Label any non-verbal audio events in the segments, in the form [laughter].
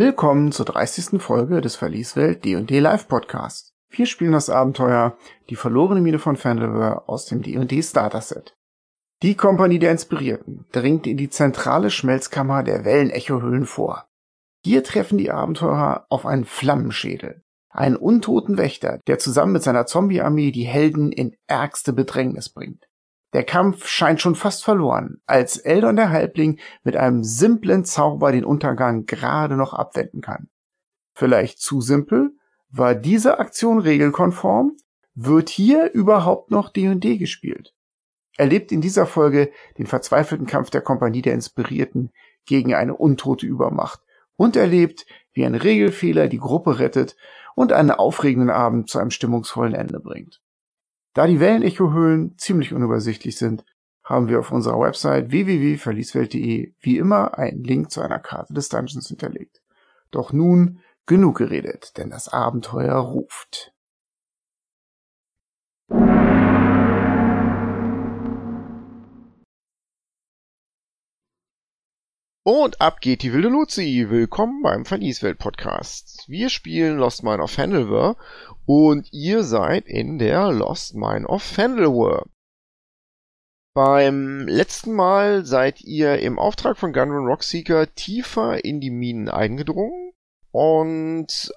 Willkommen zur 30. Folge des Verlieswelt D&D Live Podcast. Wir spielen das Abenteuer Die verlorene Mine von Fandelver aus dem D&D Starter-Set. Die Kompanie der Inspirierten dringt in die zentrale Schmelzkammer der Wellenechohöhlen vor. Hier treffen die Abenteurer auf einen Flammenschädel, einen untoten Wächter, der zusammen mit seiner Zombie-Armee die Helden in ärgste Bedrängnis bringt. Der Kampf scheint schon fast verloren, als Eldon der Halbling mit einem simplen Zauber den Untergang gerade noch abwenden kann. Vielleicht zu simpel? War diese Aktion regelkonform? Wird hier überhaupt noch D&D gespielt? Erlebt in dieser Folge den verzweifelten Kampf der Kompanie der Inspirierten gegen eine untote Übermacht und erlebt, wie ein Regelfehler die Gruppe rettet und einen aufregenden Abend zu einem stimmungsvollen Ende bringt. Da die Wellenecho-Höhlen ziemlich unübersichtlich sind, haben wir auf unserer Website www.verlieswelt.de wie immer einen Link zu einer Karte des Dungeons hinterlegt. Doch nun genug geredet, denn das Abenteuer ruft. Und ab geht die wilde Luzi. Willkommen beim Verlieswelt-Podcast. Wir spielen Lost Mine of Fandelver und ihr seid in der Lost Mine of Fandelver. Beim letzten Mal seid ihr im Auftrag von Gunrun Rockseeker tiefer in die Minen eingedrungen und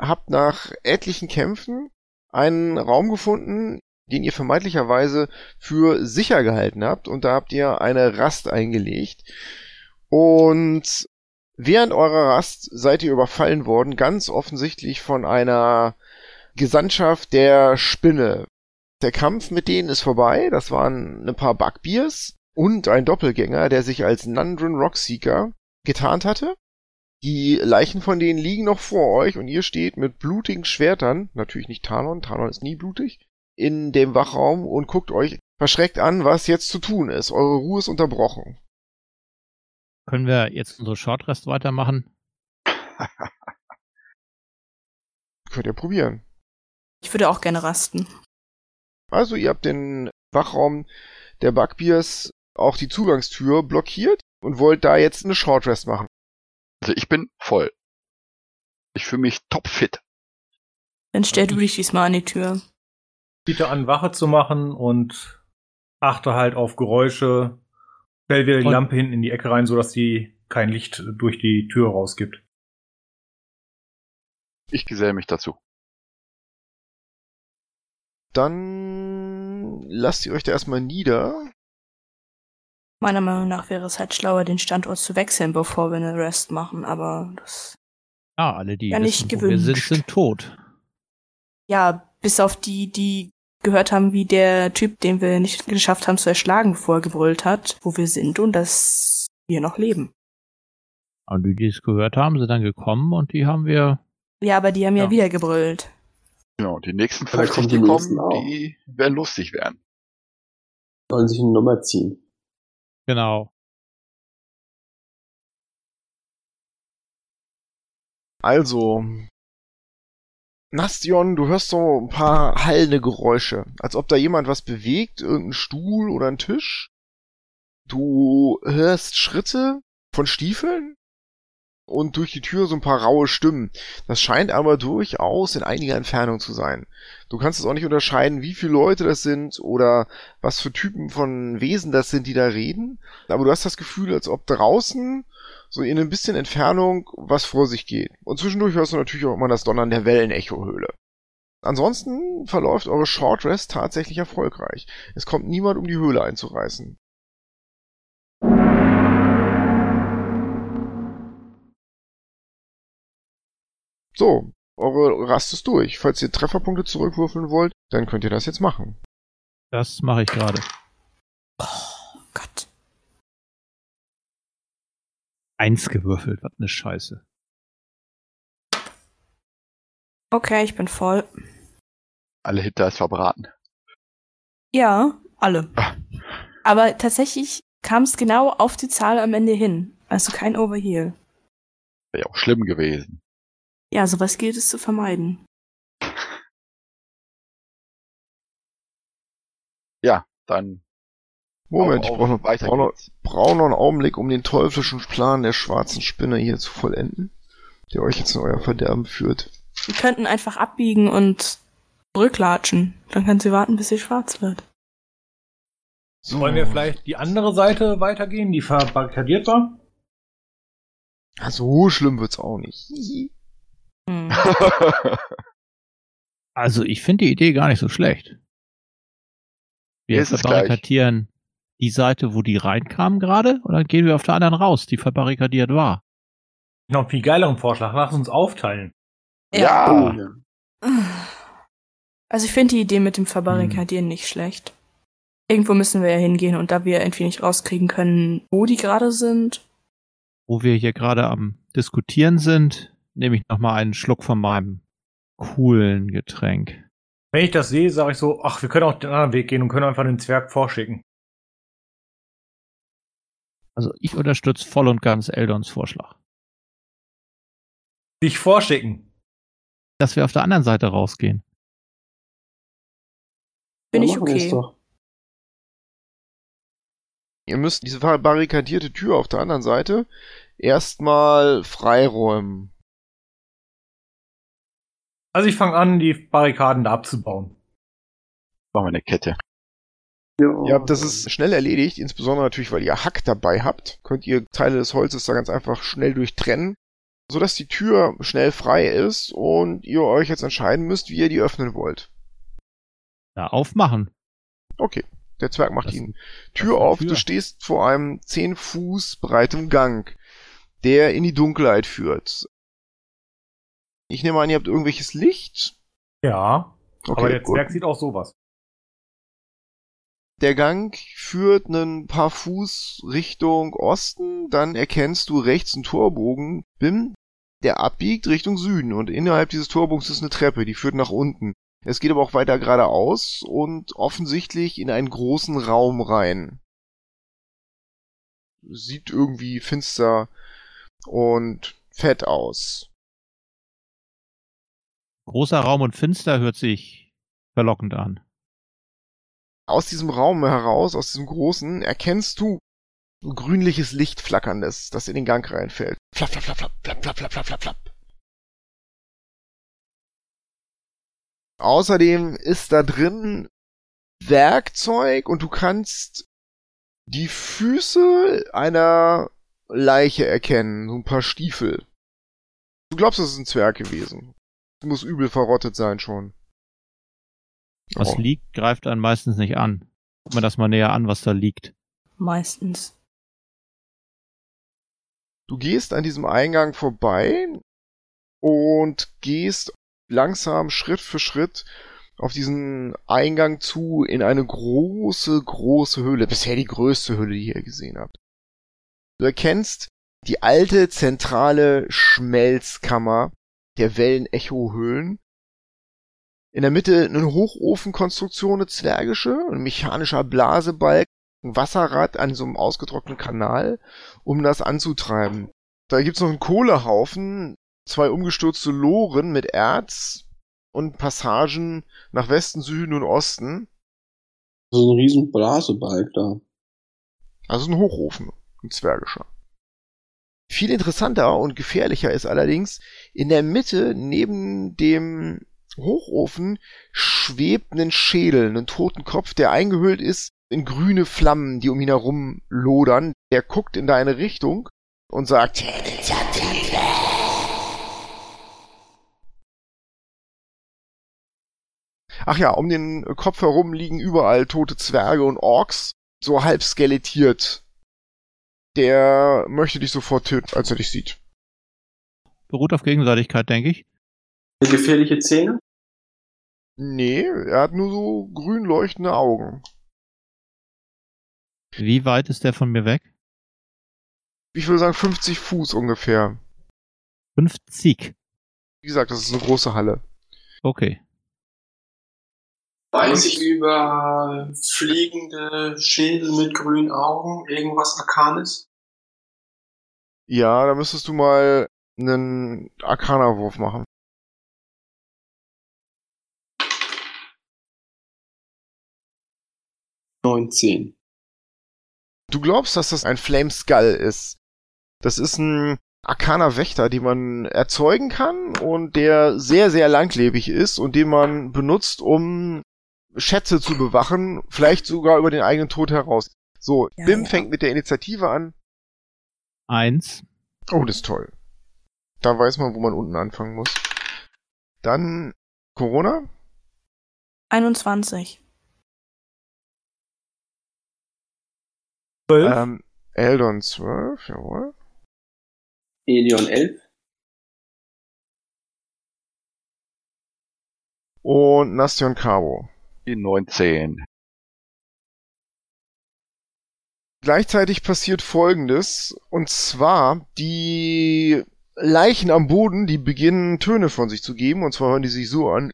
habt nach etlichen Kämpfen einen Raum gefunden, den ihr vermeintlicherweise für sicher gehalten habt und da habt ihr eine Rast eingelegt und während eurer Rast seid ihr überfallen worden, ganz offensichtlich von einer Gesandtschaft der Spinne. Der Kampf mit denen ist vorbei, das waren ein paar Bugbears und ein Doppelgänger, der sich als Nandrin Rockseeker getarnt hatte. Die Leichen von denen liegen noch vor euch und ihr steht mit blutigen Schwertern, natürlich nicht Talon, Talon ist nie blutig, in dem Wachraum und guckt euch verschreckt an, was jetzt zu tun ist. Eure Ruhe ist unterbrochen. Können wir jetzt unsere Shortrest weitermachen? [laughs] Könnt ihr probieren. Ich würde auch gerne rasten. Also ihr habt den Wachraum der Bugbears auch die Zugangstür blockiert und wollt da jetzt eine Shortrest machen. Also ich bin voll. Ich fühle mich topfit. Dann stell du dich diesmal an die Tür. biete an, Wache zu machen und achte halt auf Geräusche. Stell wieder die Lampe hinten in die Ecke rein, sodass die kein Licht durch die Tür rausgibt. Ich geselle mich dazu. Dann lasst ihr euch da erstmal nieder. Meiner Meinung nach wäre es halt schlauer, den Standort zu wechseln, bevor wir eine Rest machen, aber das. Ja, alle, die Ja, nicht wissen, wo wir sind, gewünscht. sind tot. Ja, bis auf die, die gehört haben, wie der Typ, den wir nicht geschafft haben zu erschlagen, bevor er gebrüllt hat, wo wir sind und dass wir noch leben. Und die, die es gehört haben, sind dann gekommen und die haben wir. Ja, aber die haben ja, Ja. wieder gebrüllt. Genau, die nächsten da 50, kommen die kommen, auch. die werden lustig werden. Sollen sich eine Nummer ziehen. Genau. Also, Nastion, du hörst so ein paar hallende Geräusche, als ob da jemand was bewegt, irgendein Stuhl oder ein Tisch. Du hörst Schritte von Stiefeln und durch die Tür so ein paar raue Stimmen. Das scheint aber durchaus in einiger Entfernung zu sein. Du kannst es auch nicht unterscheiden, wie viele Leute das sind oder was für Typen von Wesen das sind, die da reden. Aber du hast das Gefühl, als ob draußen so in ein bisschen Entfernung was vor sich geht. Und zwischendurch hörst du natürlich auch immer das Donnern der Wellenechohöhle. Ansonsten verläuft eure Short Rest tatsächlich erfolgreich. Es kommt niemand, um die Höhle einzureißen. So, eure Rast ist durch. Falls ihr Trefferpunkte zurückwürfeln wollt, dann könnt ihr das jetzt machen. Das mache ich gerade. Oh Eins gewürfelt, was ne Scheiße. Okay, ich bin voll. Alle Hitter ist verbraten. Ja, alle. Ah. Aber tatsächlich kam es genau auf die Zahl am Ende hin. Also kein Overheal. Wäre ja auch schlimm gewesen. Ja, sowas gilt es zu vermeiden. Ja, dann Moment, Auf, ich brauche noch, weiter brauch noch, brauch noch einen Augenblick, um den teuflischen Plan der schwarzen Spinne hier zu vollenden, der euch jetzt in euer Verderben führt. Wir könnten einfach abbiegen und zurücklatschen. Dann kann sie warten, bis sie schwarz wird. So. Wollen wir vielleicht die andere Seite weitergehen, die verbarrikadiert war? Ja, so schlimm wird's auch nicht. Hm. [laughs] Also ich finde die Idee gar nicht so schlecht. Wir verbarrikadieren die Seite, wo die reinkamen gerade, und dann gehen wir auf der anderen raus, die verbarrikadiert war. Noch einen viel geileren Vorschlag. Lass uns aufteilen. Ja. Oh, ja. Also ich finde die Idee mit dem Verbarrikadieren nicht schlecht. Irgendwo müssen wir ja hingehen und da wir irgendwie nicht rauskriegen können, wo die gerade sind. Wo wir hier gerade am Diskutieren sind, nehme ich nochmal einen Schluck von meinem coolen Getränk. Wenn ich das sehe, sage ich so, ach, wir können auch den anderen Weg gehen und können einfach den Zwerg vorschicken. Also ich unterstütze voll und ganz Eldons Vorschlag. Dich vorschicken. Dass wir auf der anderen Seite rausgehen. Bin Ja, ich okay. Ihr müsst diese verbarrikadierte Tür auf der anderen Seite erstmal freiräumen. Also ich fange an, die Barrikaden da abzubauen. Machen wir eine Kette. Ja, Ja, das ist schnell erledigt, insbesondere natürlich, weil ihr Hack dabei habt, könnt ihr Teile des Holzes da ganz einfach schnell durchtrennen, sodass die Tür schnell frei ist und ihr euch jetzt entscheiden müsst, wie ihr die öffnen wollt. Da aufmachen. Okay, der Zwerg macht Das- die Tür auf, Tür. du stehst vor einem 10 Fuß breitem Gang, der in die Dunkelheit führt. Ich nehme an, ihr habt irgendwelches Licht. Ja, Okay, aber der gut. Zwerg sieht auch sowas. Der Gang führt ein paar Fuß Richtung Osten, dann erkennst du rechts einen Torbogen, Bim, der abbiegt Richtung Süden und innerhalb dieses Torbogens ist eine Treppe, die führt nach unten. Es geht aber auch weiter geradeaus und offensichtlich in einen großen Raum rein. Sieht irgendwie finster und fett aus. Großer Raum und finster hört sich verlockend an. Aus diesem Raum heraus, aus diesem großen, erkennst du grünliches Licht flackerndes, das in den Gang reinfällt. Flapp, flapp, flapp, flapp, flapp, flapp, flapp, flapp, flapp, flapp. Außerdem ist da drin Werkzeug und du kannst die Füße einer Leiche erkennen, so ein paar Stiefel. Du glaubst, das ist ein Zwerg gewesen. Muss übel verrottet sein schon. Was Oh. liegt, greift einen meistens nicht an. Guck mir das mal näher an, was da liegt. Meistens. Du gehst an diesem Eingang vorbei und gehst langsam Schritt für Schritt auf diesen Eingang zu in eine große, große Höhle. Bisher die größte Höhle, die ihr gesehen habt. Du erkennst die alte zentrale Schmelzkammer der Wellen-Echo-Höhlen. In der Mitte eine Hochofenkonstruktion, eine zwergische, ein mechanischer Blasebalg, ein Wasserrad an so einem ausgetrockneten Kanal um das anzutreiben. Da gibt's noch einen Kohlehaufen, zwei umgestürzte Loren mit Erz und Passagen nach Westen, Süden und Osten. So ein riesen Blasebalg da. Also ein Hochofen, ein zwergischer. Viel interessanter und gefährlicher ist allerdings, in der Mitte neben dem Hochofen schwebt ein Schädel, ein toten Kopf, der eingehüllt ist in grüne Flammen, die um ihn herum lodern. Der guckt in deine Richtung und sagt, Ach ja, um den Kopf herum liegen überall tote Zwerge und Orks, so halb skelettiert. Der möchte dich sofort töten, als er dich sieht. Beruht auf Gegenseitigkeit, denke ich. Eine gefährliche Zähne? Nee, er hat nur so grün leuchtende Augen. Wie weit ist der von mir weg? Ich würde sagen 50 Fuß ungefähr. 50. Wie gesagt, das ist eine große Halle. Okay. Weiß ich über fliegende Schädel mit grünen Augen irgendwas Arkanes? Ja, da müsstest du mal einen Arcana-Wurf machen. Neunzehn. Du glaubst, dass das ein Flame Skull ist. Das ist ein arkaner Wächter, den man erzeugen kann und der sehr, sehr langlebig ist und den man benutzt, um Schätze zu bewachen, vielleicht sogar über den eigenen Tod heraus. So, Ja, Bim ja. fängt mit der Initiative an. Eins. Oh, das ist toll. Da weiß man, wo man unten anfangen muss. Dann Corona. 21. 12. Ähm, Eldon 12, jawohl. Elion 11. Und Nastion Cabo. Die 19. Gleichzeitig passiert Folgendes, und zwar die Leichen am Boden, die beginnen Töne von sich zu geben, und zwar hören die sich so an.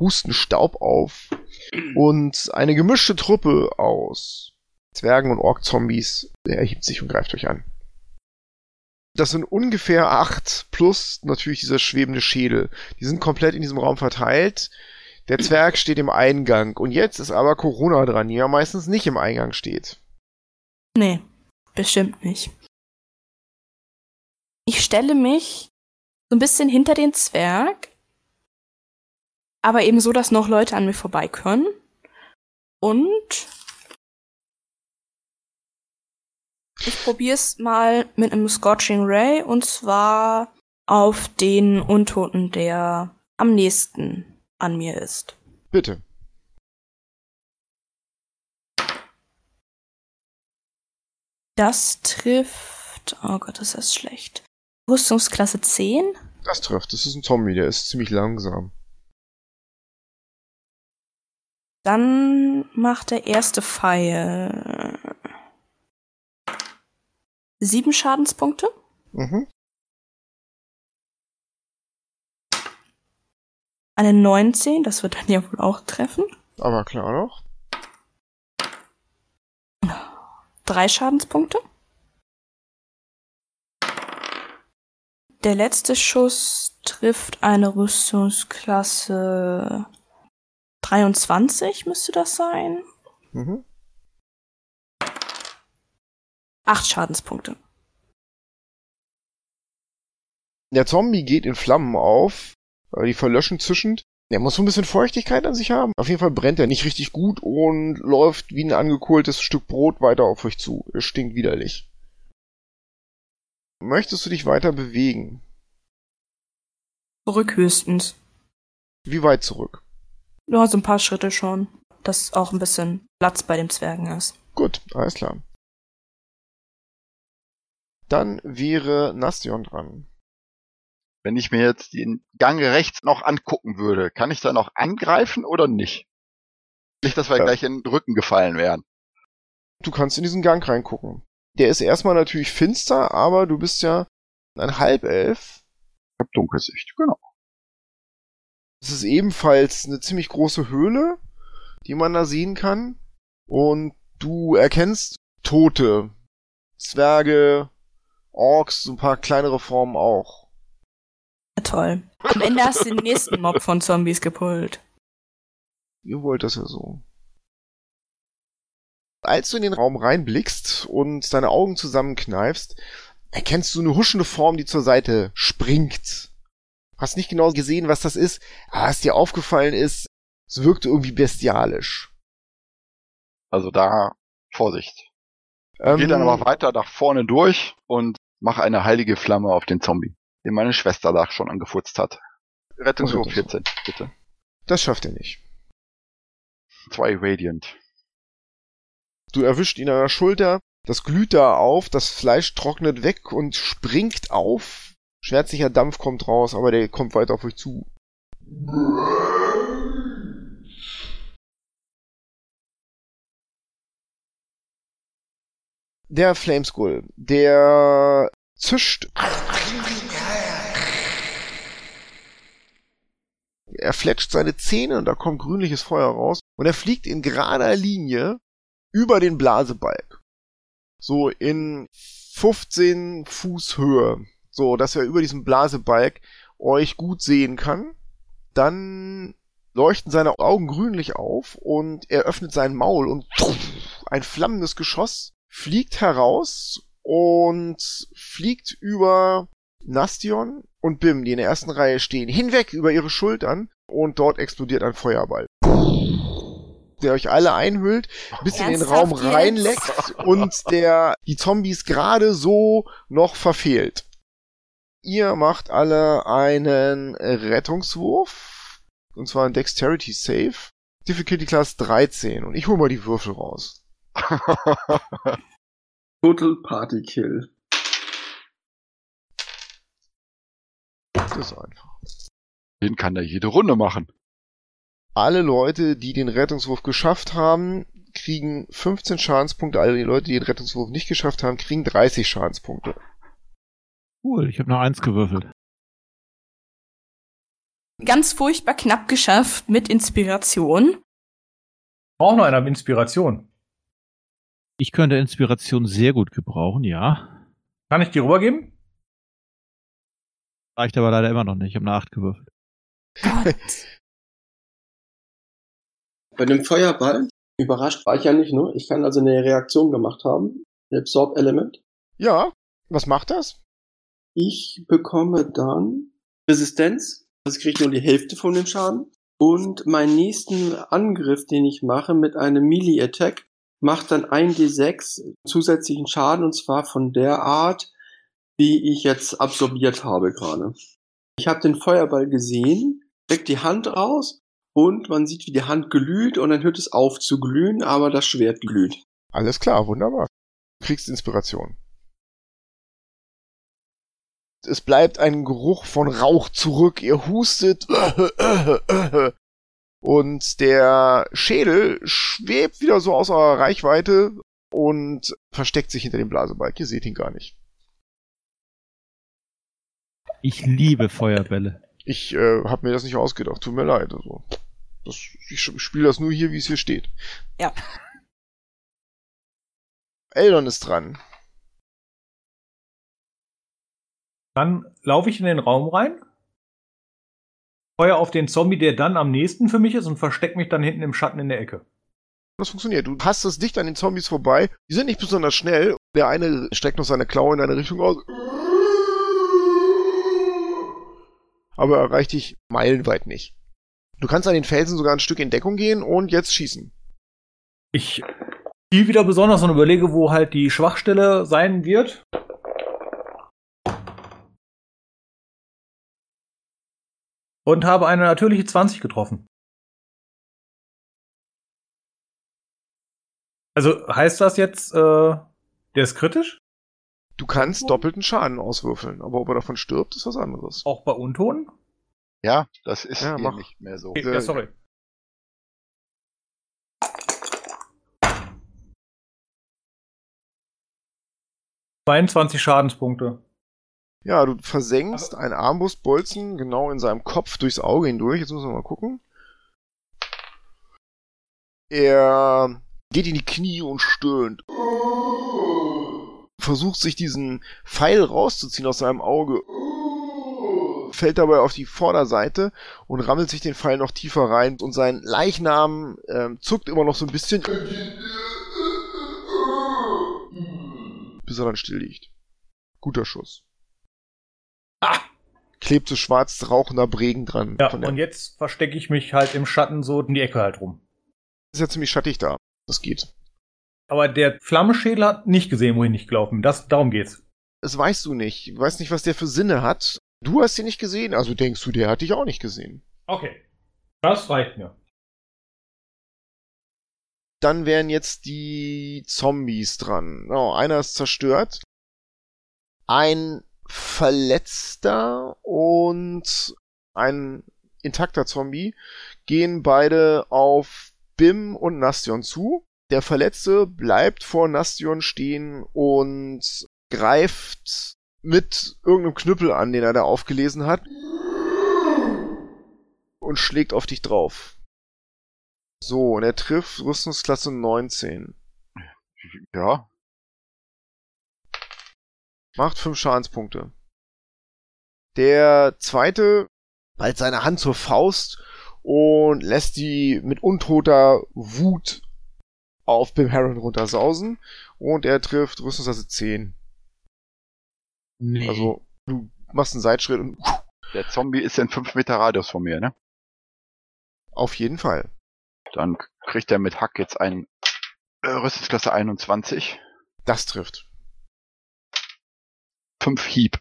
Husten Staub auf [clears throat] und eine gemischte Truppe aus Zwergen und Ork-Zombies erhebt sich und greift euch an. Das sind ungefähr acht plus natürlich dieser schwebende Schädel. Die sind komplett in diesem Raum verteilt. Der Zwerg steht im Eingang und jetzt ist aber Corona dran, die ja meistens nicht im Eingang steht. Nee, bestimmt nicht. Ich stelle mich so ein bisschen hinter den Zwerg, aber eben so, dass noch Leute an mir vorbei können. Und ich probier's mal mit einem Scorching Ray und zwar auf den Untoten, der am nächsten an mir ist. Bitte. Das trifft. Oh Gott, ist das schlecht. Rüstungsklasse 10. Das trifft. Das ist ein Zombie, der ist ziemlich langsam. Dann macht der erste Pfeil sieben Schadenspunkte. Mhm. Eine 19, das wird dann ja wohl auch treffen. Aber klar noch. Drei Schadenspunkte. Der letzte Schuss trifft eine Rüstungsklasse 23, müsste das sein. Mhm. Acht Schadenspunkte. Der Zombie geht in Flammen auf, aber die verlöschen zischend. Der muss so ein bisschen Feuchtigkeit an sich haben. Auf jeden Fall brennt er nicht richtig gut und läuft wie ein angekohltes Stück Brot weiter auf euch zu. Es stinkt widerlich. Möchtest du dich weiter bewegen? Zurück höchstens. Wie weit zurück? Ja, so ein paar Schritte schon. Dass auch ein bisschen Platz bei dem Zwergen ist. Gut, alles klar. Dann wäre Nastion dran. Wenn ich mir jetzt den Gang rechts noch angucken würde, kann ich da noch angreifen oder nicht? Nicht, dass wir Ja. gleich in den Rücken gefallen wären. Du kannst in diesen Gang reingucken. Der ist erstmal natürlich finster, aber du bist ja ein Halbelf. Ich hab Dunkelsicht, genau. Es ist ebenfalls eine ziemlich große Höhle, die man da sehen kann. Und du erkennst Tote. Zwerge, Orks, so ein paar kleinere Formen auch. Ja, toll. Am Ende hast du den nächsten Mob von Zombies gepult. Ihr wollt das ja so. Als du in den Raum reinblickst und deine Augen zusammenkneifst, erkennst du eine huschende Form, die zur Seite springt. Hast nicht genau gesehen, was das ist, aber was dir aufgefallen ist, es wirkte irgendwie bestialisch. Also da Vorsicht. Ähm, Geht dann aber weiter nach vorne durch und mach eine heilige Flamme auf den Zombie, den meine Schwester da schon angefurzt hat. Rettungswurf Okay, das- 14, bitte. Das schafft er nicht. Zwei Radiant. Du erwischt ihn an der Schulter, das glüht da auf, das Fleisch trocknet weg und springt auf. Schwärzlicher Dampf kommt raus, aber der kommt weiter auf euch zu. Der Flameskull, der zischt. Er fletscht seine Zähne und da kommt grünliches Feuer raus. Und er fliegt in gerader Linie über den Blasebalg. So in 15 Fuß Höhe. So, dass er über diesem Blasebalg euch gut sehen kann. Dann leuchten seine Augen grünlich auf und er öffnet sein Maul und ein flammendes Geschoss fliegt heraus und fliegt über Nastion und Bim, die in der ersten Reihe stehen, hinweg über ihre Schultern und dort explodiert ein Feuerball. Der euch alle einhüllt, bis in den Ernsthaft Raum reinleckt und der die Zombies gerade so noch verfehlt. Ihr macht alle einen Rettungswurf. Und zwar ein Dexterity Save. Difficulty Class 13. Und ich hol mal die Würfel raus. [laughs] Total Party Kill. Das ist einfach. Den kann er jede Runde machen. Alle Leute, die den Rettungswurf geschafft haben, kriegen 15 Schadenspunkte. Alle die Leute, die den Rettungswurf nicht geschafft haben, kriegen 30 Schadenspunkte. Cool, ich habe noch eins gewürfelt. Ganz furchtbar knapp geschafft mit Inspiration. Braucht noch einer Inspiration. Ich könnte Inspiration sehr gut gebrauchen, ja. Kann ich die rübergeben? Reicht aber leider immer noch nicht. Ich habe eine 8 gewürfelt. Gott. Bei dem Feuerball, überrascht war ich ja nicht, ne? Ich kann also eine Reaktion gemacht haben. Ein Absorb-Element. Ja, was macht das? Ich bekomme dann Resistenz. Also ich kriege nur die Hälfte von dem Schaden. Und meinen nächsten Angriff, den ich mache mit einem Melee-Attack, macht dann 1d6 zusätzlichen Schaden und zwar von der Art, die ich jetzt absorbiert habe gerade. Ich habe den Feuerball gesehen, steckt die Hand raus und man sieht, wie die Hand glüht und dann hört es auf zu glühen, aber das Schwert glüht. Alles klar, wunderbar. Du kriegst Inspiration. Es bleibt ein Geruch von Rauch zurück. Ihr hustet. Und der Schädel schwebt wieder so aus eurer Reichweite und versteckt sich hinter dem Blasebalg. Ihr seht ihn gar nicht. Ich liebe Feuerbälle. Ich äh, habe mir das nicht ausgedacht. Tut mir leid. Also, das, ich spiele das nur hier, wie es hier steht. Ja. Eldon ist dran. Dann laufe ich in den Raum rein, feuer auf den Zombie, der dann am nächsten für mich ist und versteck mich dann hinten im Schatten in der Ecke. Das funktioniert. Du hast es dicht an den Zombies vorbei. Die sind nicht besonders schnell. Der eine streckt noch seine Klaue in deine Richtung aus. Aber erreicht dich meilenweit nicht. Du kannst an den Felsen sogar ein Stück in Deckung gehen und jetzt schießen. Ich ziel wieder besonders und überlege, wo halt die Schwachstelle sein wird. Und habe eine natürliche 20 getroffen. Also heißt das jetzt, äh, der ist kritisch? Du kannst doppelten Schaden auswürfeln, aber ob er davon stirbt, ist was anderes. Auch bei Untoten? Ja, das ist Ja, hier mach. nicht mehr so. Okay, ja, sorry. ...22 Schadenspunkte. Ja, du versenkst einen Armbrustbolzen genau in seinem Kopf durchs Auge hindurch. Jetzt müssen wir mal gucken. Er geht in die Knie und stöhnt. Versucht sich diesen Pfeil rauszuziehen aus seinem Auge. Fällt dabei auf die Vorderseite und rammelt sich den Pfeil noch tiefer rein und sein Leichnam ähm, zuckt immer noch so ein bisschen. Bis er dann still liegt. Guter Schuss. Ah! Klebt so schwarz rauchender Bregen dran. Ja, und jetzt verstecke ich mich halt im Schatten so in die Ecke halt rum. ist ja ziemlich schattig da. Das geht. Aber der Flammenschädel hat nicht gesehen, wohin ich gelaufen bin. Das, darum geht's. Das weißt du nicht. Du weißt nicht, was der für Sinne hat. Du hast ihn nicht gesehen, also denkst du, der hat dich auch nicht gesehen. Okay. Das reicht mir. Dann wären jetzt die Zombies dran. Oh, einer ist zerstört. Ein Verletzter und ein intakter Zombie gehen beide auf Bim und Nastion zu. Der Verletzte bleibt vor Nastion stehen und greift mit irgendeinem Knüppel an, den er da aufgelesen hat. Und schlägt auf dich drauf. So, und er trifft Rüstungsklasse 19. Ja, Macht 5 Schadenspunkte. Der zweite bald seine Hand zur Faust und lässt die mit untoter Wut auf Bim Heron runtersausen und er trifft Rüstungsklasse 10. Nee. Also du machst einen Seitschritt und Der Zombie ist in 5 Meter Radius von mir, ne? auf jeden Fall. Dann kriegt er mit Hack jetzt einen äh, Rüstungsklasse 21. Das trifft. 5 Hieb.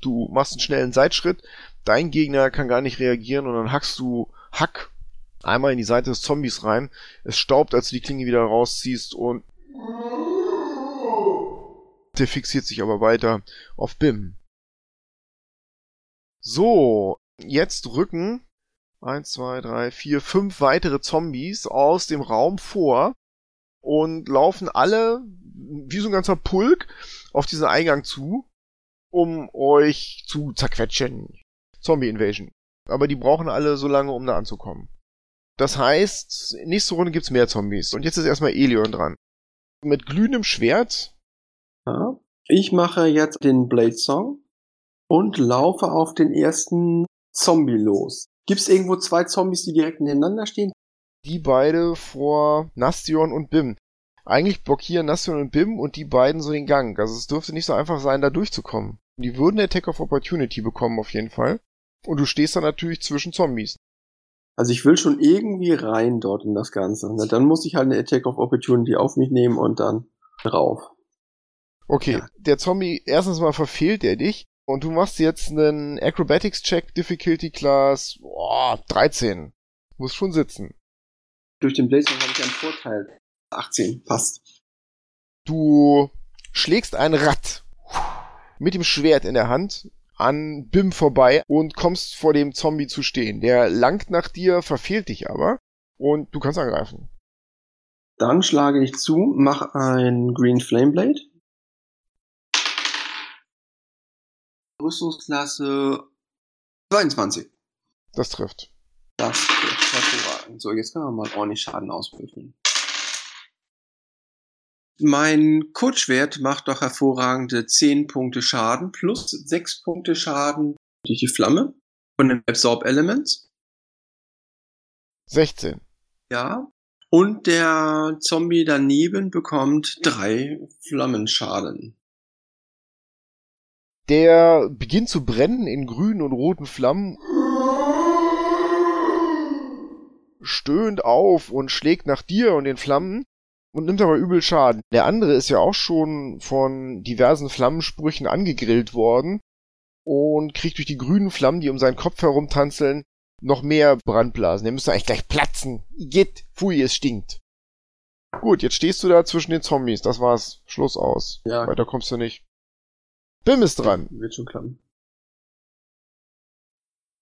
Du machst einen schnellen Seitschritt, dein Gegner kann gar nicht reagieren und dann hackst du Hack einmal in die Seite des Zombies rein. Es staubt, als du die Klinge wieder rausziehst und der fixiert sich aber weiter auf Bim. So, jetzt rücken eins, zwei, drei, vier, fünf weitere Zombies aus dem Raum vor und laufen alle wie so ein ganzer Pulk auf diesen Eingang zu, um euch zu zerquetschen. Zombie Invasion. Aber die brauchen alle so lange, um da anzukommen. Das heißt, nächste Runde gibt's mehr Zombies. Und jetzt ist erstmal Elion dran. Mit glühendem Schwert. Ja. Ich mache jetzt den Blade Song und laufe auf den ersten Zombie los. Gibt's irgendwo zwei Zombies, die direkt nebeneinander stehen? Die beide vor Nastion und Bim. Eigentlich blockieren Nastion und Bim und die beiden so den Gang. Also es dürfte nicht so einfach sein, da durchzukommen. Die würden Attack of Opportunity bekommen auf jeden Fall. Und du stehst da natürlich zwischen Zombies. Also ich will schon irgendwie rein dort in das Ganze. Na, dann muss ich halt eine Attack of Opportunity auf mich nehmen und dann drauf. Okay, Ja. der Zombie, erstens mal verfehlt er dich und du machst jetzt einen Acrobatics Check Difficulty Class boah, 13. Muss schon sitzen. Durch den Blade Song habe ich einen Vorteil. 18, passt. Du schlägst ein Rad mit dem Schwert in der Hand an Bim vorbei und kommst vor dem Zombie zu stehen. Der langt nach dir, verfehlt dich aber und du kannst angreifen. Dann schlage ich zu, mache ein Green Flame Blade. Rüstungsklasse 22. Das trifft. Das ist hervorragend. So, jetzt können wir mal ordentlich Schaden auswürfeln. Mein Kurzschwert macht doch hervorragende 10 Punkte Schaden plus 6 Punkte Schaden durch die Flamme von den Absorb Elements. 16. Ja. Und der Zombie daneben bekommt 3 Flammenschaden. Der beginnt zu brennen in grünen und roten Flammen, stöhnt auf und schlägt nach dir und den Flammen und nimmt aber übel Schaden. Der andere ist ja auch schon von diversen Flammensprüchen angegrillt worden und kriegt durch die grünen Flammen, die um seinen Kopf herumtanzeln, noch mehr Brandblasen. Der müsste eigentlich gleich platzen. Igitt, pfui, es stinkt. Gut, jetzt stehst du da zwischen den Zombies. Das war's. Schluss aus. Ja. Weiter kommst du nicht. Bim ist dran. Wird schon klappen.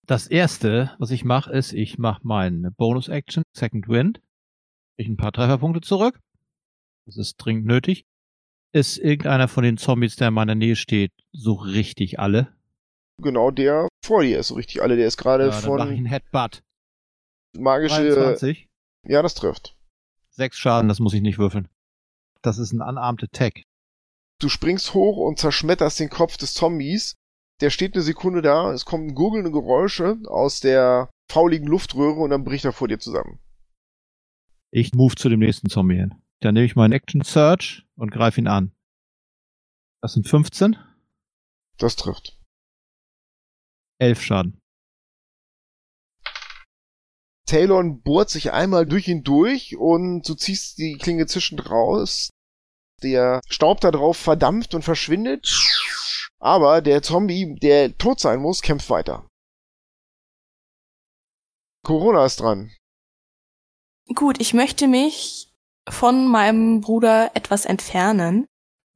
Das erste, was ich mache, ist, ich mache meine Bonus-Action, Second Wind. Ich ein paar Trefferpunkte zurück. Das ist dringend nötig. Ist irgendeiner von den Zombies, der in meiner Nähe steht, so richtig alle? Genau der vor dir ist so richtig alle. Der ist gerade Ja, dann mache ich von einen Headbutt. magische. 23. Ja, das trifft. Sechs Schaden, das muss ich nicht würfeln. Das ist ein Unarmed Attack. Du springst hoch und zerschmetterst den Kopf des Zombies. Der steht eine Sekunde da, es kommen gurgelnde Geräusche aus der fauligen Luftröhre und dann bricht er vor dir zusammen. Ich move zu dem nächsten Zombie hin. Dann nehme ich meinen Action Search und greife ihn an. Das sind 15, Das trifft. 11 Schaden. Talon bohrt sich einmal durch ihn durch und du ziehst die Klinge zischend raus. Der Staub da drauf verdampft und verschwindet. Aber der Zombie, der tot sein muss, kämpft weiter. Corona ist dran. Gut, ich möchte mich von meinem Bruder etwas entfernen,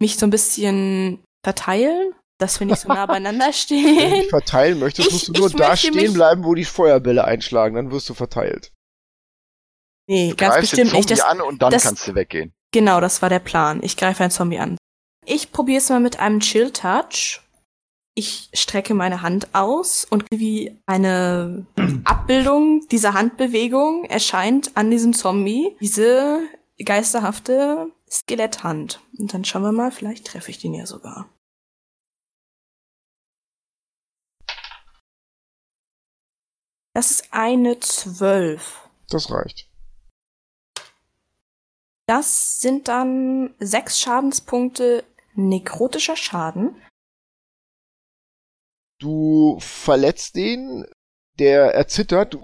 mich so ein bisschen verteilen, dass wir nicht so nah [laughs] beieinander Wenn du stehen. dich verteilen möchtest, Ich- musst du nur da stehen bleiben, wo die Feuerbälle einschlagen, dann wirst du verteilt. Nee, ganz Greifst den bestimmt nicht. Zombie Das, an und dann das- kannst du weggehen. genau, das war der Plan. Ich greife einen Zombie an. Ich probiere es mal mit einem Chill Touch. Ich strecke meine Hand aus und wie eine [clears throat] Abbildung dieser Handbewegung erscheint an diesem Zombie diese geisterhafte Skeletthand. Und dann schauen wir mal, vielleicht treffe ich den ja sogar. Das ist eine 12. Das reicht. Das sind dann sechs Schadenspunkte nekrotischer Schaden. Du verletzt den, der erzittert.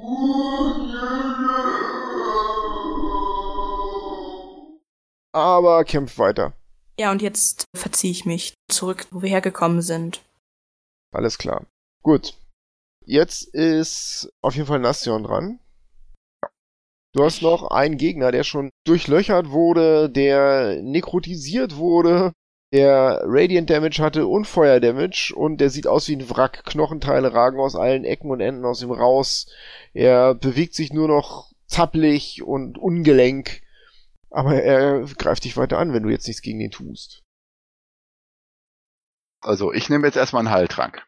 Aber kämpft weiter. Ja, und jetzt verziehe ich mich zurück, wo wir hergekommen sind. Alles klar. Gut. Jetzt ist auf jeden Fall Nastion dran. Du hast noch einen Gegner, der schon durchlöchert wurde, der nekrotisiert wurde, der Radiant Damage hatte und Feuer Damage und der sieht aus wie ein Wrack. Knochenteile ragen aus allen Ecken und Enden aus ihm raus. Er bewegt sich nur noch zappelig und ungelenk. Aber er greift dich weiter an, wenn du jetzt nichts gegen ihn tust. Also ich nehme jetzt erstmal einen Heiltrank.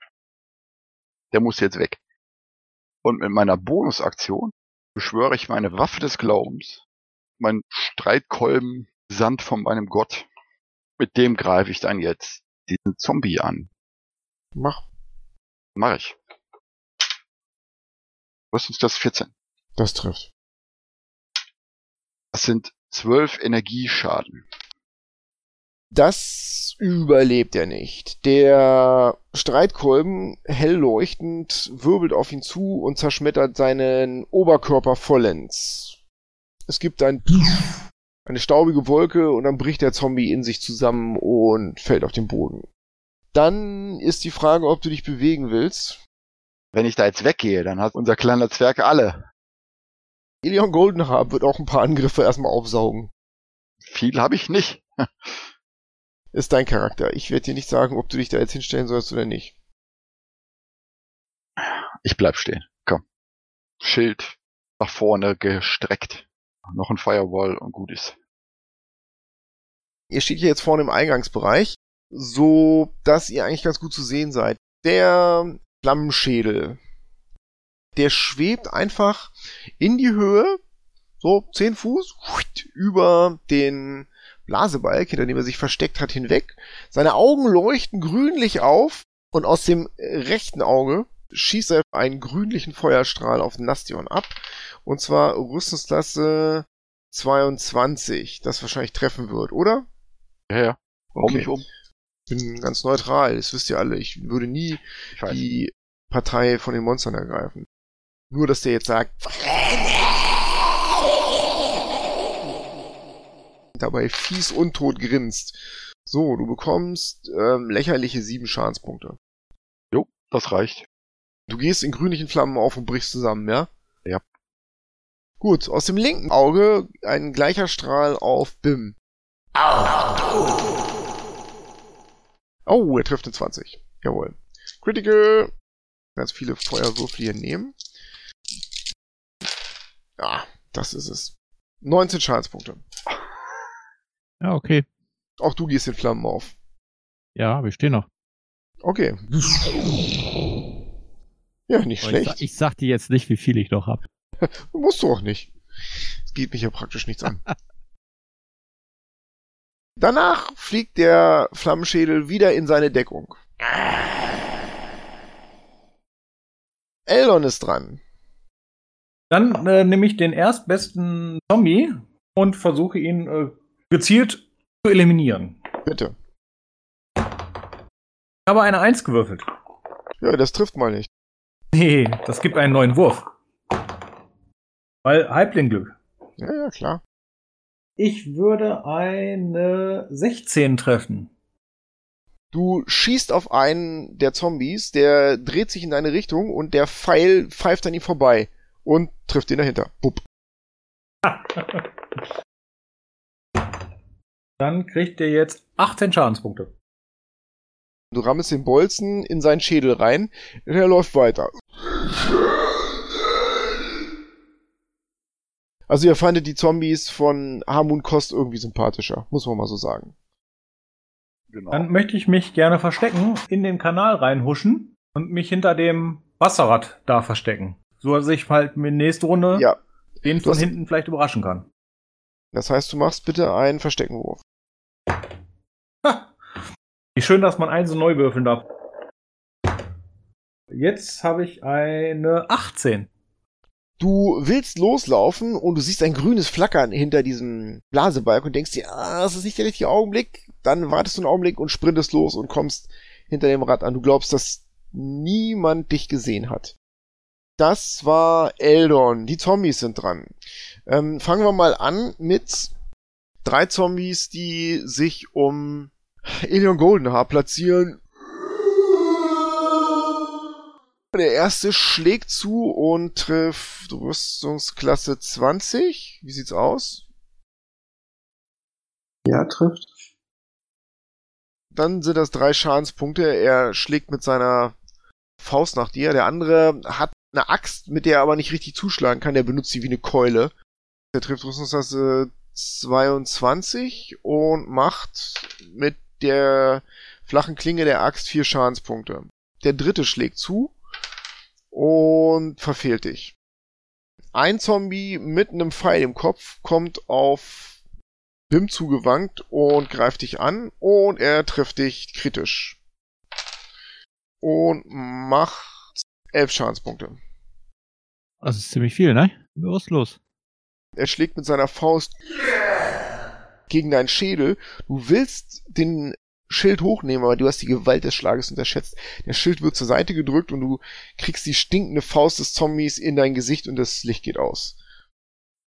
Der muss jetzt weg. Und mit meiner Bonusaktion beschwöre ich meine Waffe des Glaubens, meinen Streitkolben Sand von meinem Gott. Mit dem greife ich dann jetzt diesen Zombie an. Mach. Mach ich. Was ist das 14? Das trifft. Das sind 12 Energieschaden. Das überlebt er nicht. Der Streitkolben, hell leuchtend, wirbelt auf ihn zu und zerschmettert seinen Oberkörper vollends. Es gibt ein [laughs] eine staubige Wolke und dann bricht der Zombie in sich zusammen und fällt auf den Boden. Dann ist die Frage, ob du dich bewegen willst. Wenn ich da jetzt weggehe, dann hat unser kleiner Zwerg alle. Elion Goldenhaar wird auch ein paar Angriffe erstmal aufsaugen. Viel habe ich nicht. Ist dein Charakter. Ich werde dir nicht sagen, ob du dich da jetzt hinstellen sollst oder nicht. Ich bleib stehen. Komm. Schild nach vorne gestreckt. Noch ein Firewall und gut ist. Ihr steht hier jetzt vorne im Eingangsbereich, so dass ihr eigentlich ganz gut zu sehen seid. Der Flammenschädel, der schwebt einfach in die Höhe, so 10 Fuß, über den Blasebalg, hinter dem er sich versteckt hat, hinweg. Seine Augen leuchten grünlich auf und aus dem rechten Auge schießt er einen grünlichen Feuerstrahl auf Nastion ab. Und zwar Rüstungsklasse 22, das wahrscheinlich treffen wird, oder? Ja, ja. Warum Okay. nicht um? bin ganz neutral, das wisst ihr alle. Ich würde nie Ich die Partei von den Monstern ergreifen. Nur, dass der jetzt sagt, [laughs] dabei fies untot grinst. So, du bekommst ähm, lächerliche sieben Schadenspunkte. Jo, das reicht. Du gehst in grünlichen Flammen auf und brichst zusammen, ja? Ja. Gut, aus dem linken Auge ein gleicher Strahl auf Bim. Oh, er trifft eine 20. Jawohl. Critical. Ganz viele Feuerwürfel hier nehmen. Ah, das ist es. 19 Schadenspunkte. Ja, okay. Auch du gehst in Flammen auf. Ja, wir stehen noch. Okay. Ja, nicht Aber Ich, schlecht. sag- ich sag dir jetzt nicht, wie viel ich noch hab. [laughs] Musst du auch nicht. Es geht mich ja praktisch nichts an. [laughs] Danach fliegt der Flammenschädel wieder in seine Deckung. Eldon ist dran. Dann äh, nehme ich den erstbesten Zombie und versuche ihn äh, gezielt zu eliminieren. Bitte. Ich habe eine Eins gewürfelt. Ja, das trifft mal nicht. Nee, das gibt einen neuen Wurf. Weil Halblingglück. Ja, ja, klar. Ich würde eine 16 treffen. Du schießt auf einen der Zombies, der dreht sich in deine Richtung und der Pfeil pfeift an ihm vorbei und trifft ihn dahinter. Bupp. [laughs] Dann kriegt er jetzt 18 Schadenspunkte. Du rammelst den Bolzen in seinen Schädel rein und er läuft weiter. Also ihr fandet die Zombies von Hamun Kost irgendwie sympathischer, muss man mal so sagen. Genau. Dann möchte ich mich gerne verstecken, in den Kanal reinhuschen und mich hinter dem Wasserrad da verstecken. So dass ich halt mit nächste Runde Ja, den Du von hinten vielleicht überraschen kann. das heißt, du machst bitte einen Versteckenwurf. Ha! Wie schön, dass man eins so neu würfeln darf. Jetzt habe ich eine 18. Du willst loslaufen und du siehst ein grünes Flackern hinter diesem Blasebalg und denkst dir, ah, das ist nicht der richtige Augenblick. Dann wartest du einen Augenblick und sprintest los und kommst hinter dem Rad an. Du glaubst, dass niemand dich gesehen hat. Das war Eldon. Die Zombies sind dran. Ähm, fangen wir mal an mit drei Zombies, die sich um Elion Goldenhaar platzieren. Der erste schlägt zu und trifft Rüstungsklasse 20. Wie sieht's aus? Ja, trifft. Dann sind das drei Schadenspunkte. Er schlägt mit seiner Faust nach dir. Der andere hat eine Axt, mit der er aber nicht richtig zuschlagen kann. Der benutzt sie wie eine Keule. Der trifft Rüstungsklasse 22 und macht mit der flachen Klinge der Axt vier Schadenspunkte. Der dritte schlägt zu und verfehlt dich. Ein Zombie mit einem Pfeil im Kopf kommt auf Bim zugewankt und greift dich an und er trifft dich kritisch. Und macht elf Schadenspunkte. Das ist ziemlich viel, ne? Was ist los? Er schlägt mit seiner Faust gegen deinen Schädel. Du willst den Schild hochnehmen, aber du hast die Gewalt des Schlages unterschätzt. Der Schild wird zur Seite gedrückt und du kriegst die stinkende Faust des Zombies in dein Gesicht und das Licht geht aus.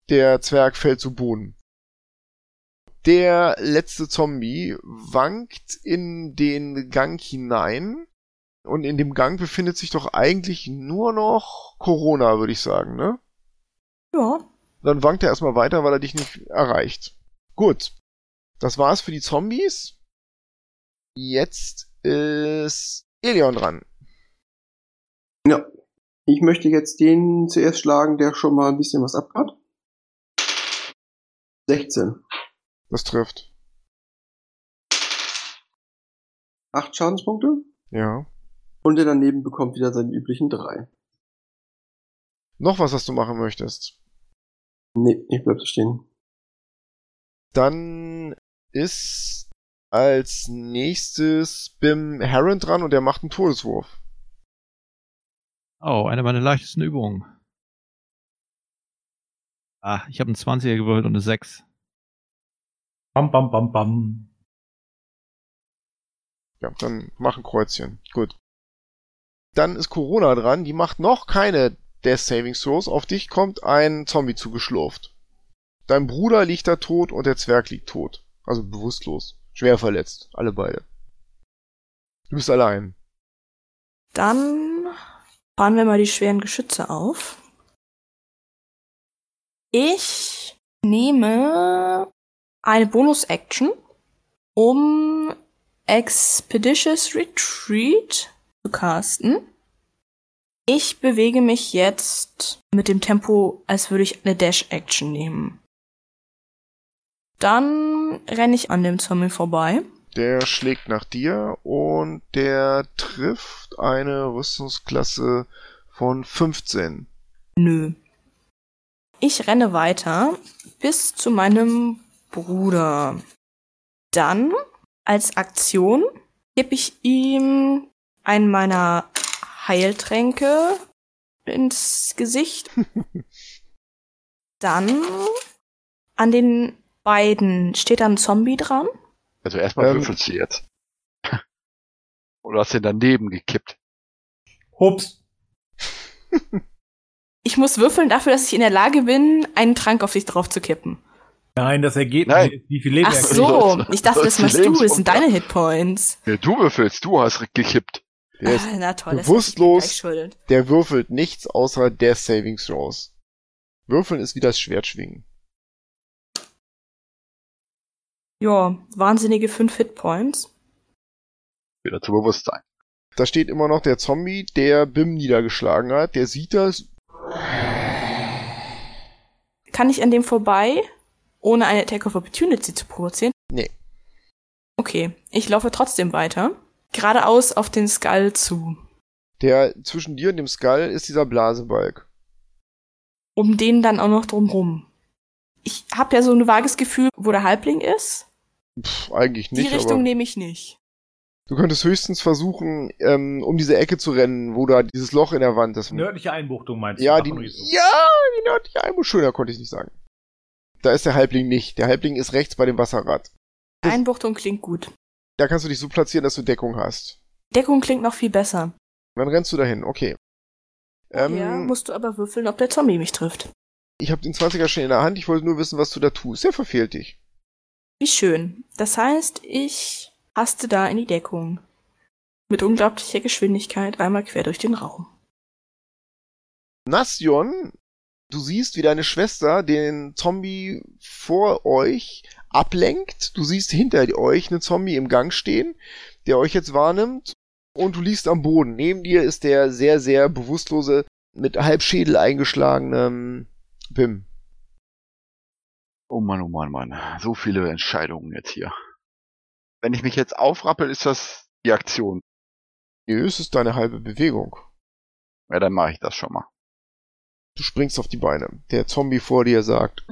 Der Zwerg fällt zu Boden. Der letzte Zombie wankt in den Gang hinein und in dem Gang befindet sich doch eigentlich nur noch Corona, würde ich sagen, ne? Ja. Dann wankt er erstmal weiter, weil er dich nicht erreicht. Gut. Das war's für die Zombies. Jetzt ist Elion dran. Ja. Ich möchte jetzt den zuerst schlagen, der schon mal ein bisschen was abhat. 16. Das trifft. 8 Schadenspunkte. Ja. Und der daneben bekommt wieder seine üblichen 3. Noch was, was du machen möchtest. Nee, ich bleib so stehen. Dann ist als nächstes Bim Heron dran und der macht einen Todeswurf. Oh, eine meiner leichtesten Übungen. Ah, ich habe einen 20er gewürfelt und eine 6. Bam, bam, bam, bam. Ja, dann mach ein Kreuzchen. Gut. Dann ist Corona dran, die macht noch keine Death Saving Throws. Auf dich kommt ein Zombie zugeschlurft. Dein Bruder liegt da tot und der Zwerg liegt tot. Also bewusstlos. Schwer verletzt. Alle beide. Du bist allein. Dann fahren wir mal die schweren Geschütze auf. Ich nehme eine Bonus-Action, um Expeditious Retreat zu casten. Ich bewege mich jetzt mit dem Tempo, als würde ich eine Dash-Action nehmen. Dann renne ich an dem Zombie vorbei. Der schlägt nach dir und der trifft eine Rüstungsklasse von 15. Nö. Ich renne weiter bis zu meinem Bruder. Dann, als Aktion, gebe ich ihm einen meiner Heiltränke ins Gesicht. [laughs] Dann an den beiden steht da ein Zombie dran. Also erstmal Ähm. würfelst du jetzt. [laughs] Oder hast du den daneben gekippt? Hups. Ich muss würfeln dafür, dass ich in der Lage bin, einen Trank auf dich drauf zu kippen. Nein, das Ergebnis, Nein. wie viel Leben Ach er so, ich dachte, das machst du, das sind deine Hitpoints. Ja, du würfelst, du hast gekippt. Der, ist, Ah, na toll, bewusstlos. der würfelt nichts außer Death Saving Throws. Würfeln ist wie das Schwertschwingen. Ja, wahnsinnige fünf Hitpoints. Wieder zu Bewusstsein. Da steht immer noch der Zombie, der Bim niedergeschlagen hat. Der sieht das. Kann ich an dem vorbei, ohne eine Attack of Opportunity zu provozieren? Nee. Okay, ich laufe trotzdem weiter. Geradeaus auf den Skull zu. Der zwischen dir und dem Skull ist dieser Blasebalg. Um den dann auch noch drumrum. Ich habe ja so ein vages Gefühl, wo der Halbling ist. Pff, eigentlich nicht, Die Richtung aber nehme ich nicht. Du könntest höchstens versuchen, ähm, um diese Ecke zu rennen, wo da dieses Loch in der Wand ist. Nördliche Einbuchtung meinst Ja, du? die, ja, die nördliche Einbuchtung. Schöner konnte ich nicht sagen. Da ist der Halbling nicht. Der Halbling ist rechts bei dem Wasserrad. Einbuchtung klingt gut. Da kannst du dich so platzieren, dass du Deckung hast. Deckung klingt noch viel besser. Dann rennst du dahin, okay. Ähm, ja, musst du aber würfeln, ob der Zombie mich trifft. ich habe den 20er schon in der Hand, ich wollte nur wissen, was du da tust. Der verfehlt dich. Wie schön. Das heißt, ich haste da in die Deckung. Mit unglaublicher Geschwindigkeit einmal quer durch den Raum. Nasjon, du siehst, wie deine Schwester den Zombie vor euch ablenkt. Du siehst hinter euch einen Zombie im Gang stehen, der euch jetzt wahrnimmt. Und du liegst am Boden. Neben dir ist der sehr, sehr bewusstlose, mit Halbschädel eingeschlagene Bim. Oh Mann, oh Mann, Mann. So viele Entscheidungen jetzt hier. Wenn ich mich jetzt aufrappel, ist das die Aktion. Nö, es ist deine halbe Bewegung. Ja, dann mache ich das schon mal. Du springst auf die Beine. Der Zombie vor dir sagt,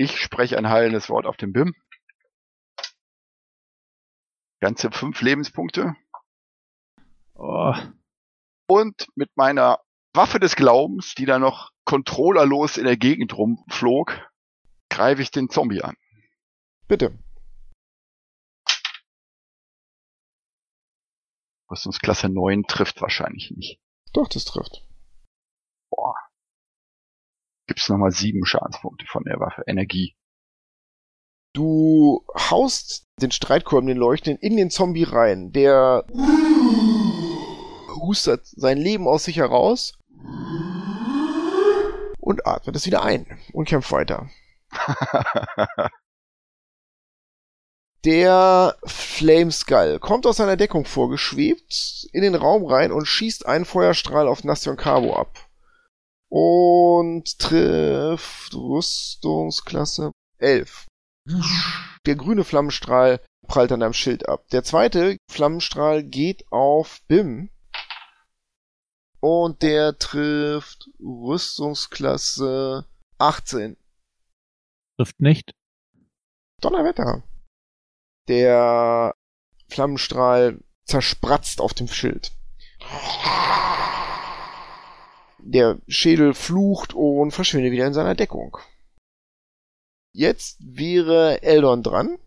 Ich spreche ein heilendes Wort auf den BIM. Ganze fünf Lebenspunkte. Oh, Und mit meiner Waffe des Glaubens, die da noch controllerlos in der Gegend rumflog, greife ich den Zombie an. bitte. Rüstungsklasse 9 trifft wahrscheinlich nicht. Doch, das trifft. Gibt's nochmal sieben Schadenspunkte von der Waffe. Energie. Du haust den Streitkolben, den Leuchtenden, in den Zombie rein. Der hustet sein Leben aus sich heraus und atmet es wieder ein und kämpft weiter. [laughs] Der Flameskull kommt aus seiner Deckung vorgeschwebt in den Raum rein und schießt einen Feuerstrahl auf Nastion Cabo ab. Und trifft Rüstungsklasse 11. Der grüne Flammenstrahl prallt an deinem Schild ab. Der zweite Flammenstrahl geht auf Bim. Und der trifft Rüstungsklasse 18. trifft nicht. Donnerwetter. Der Flammenstrahl zerspratzt auf dem Schild. Der Schädel flucht und verschwindet wieder in seiner Deckung. Jetzt wäre Eldon dran.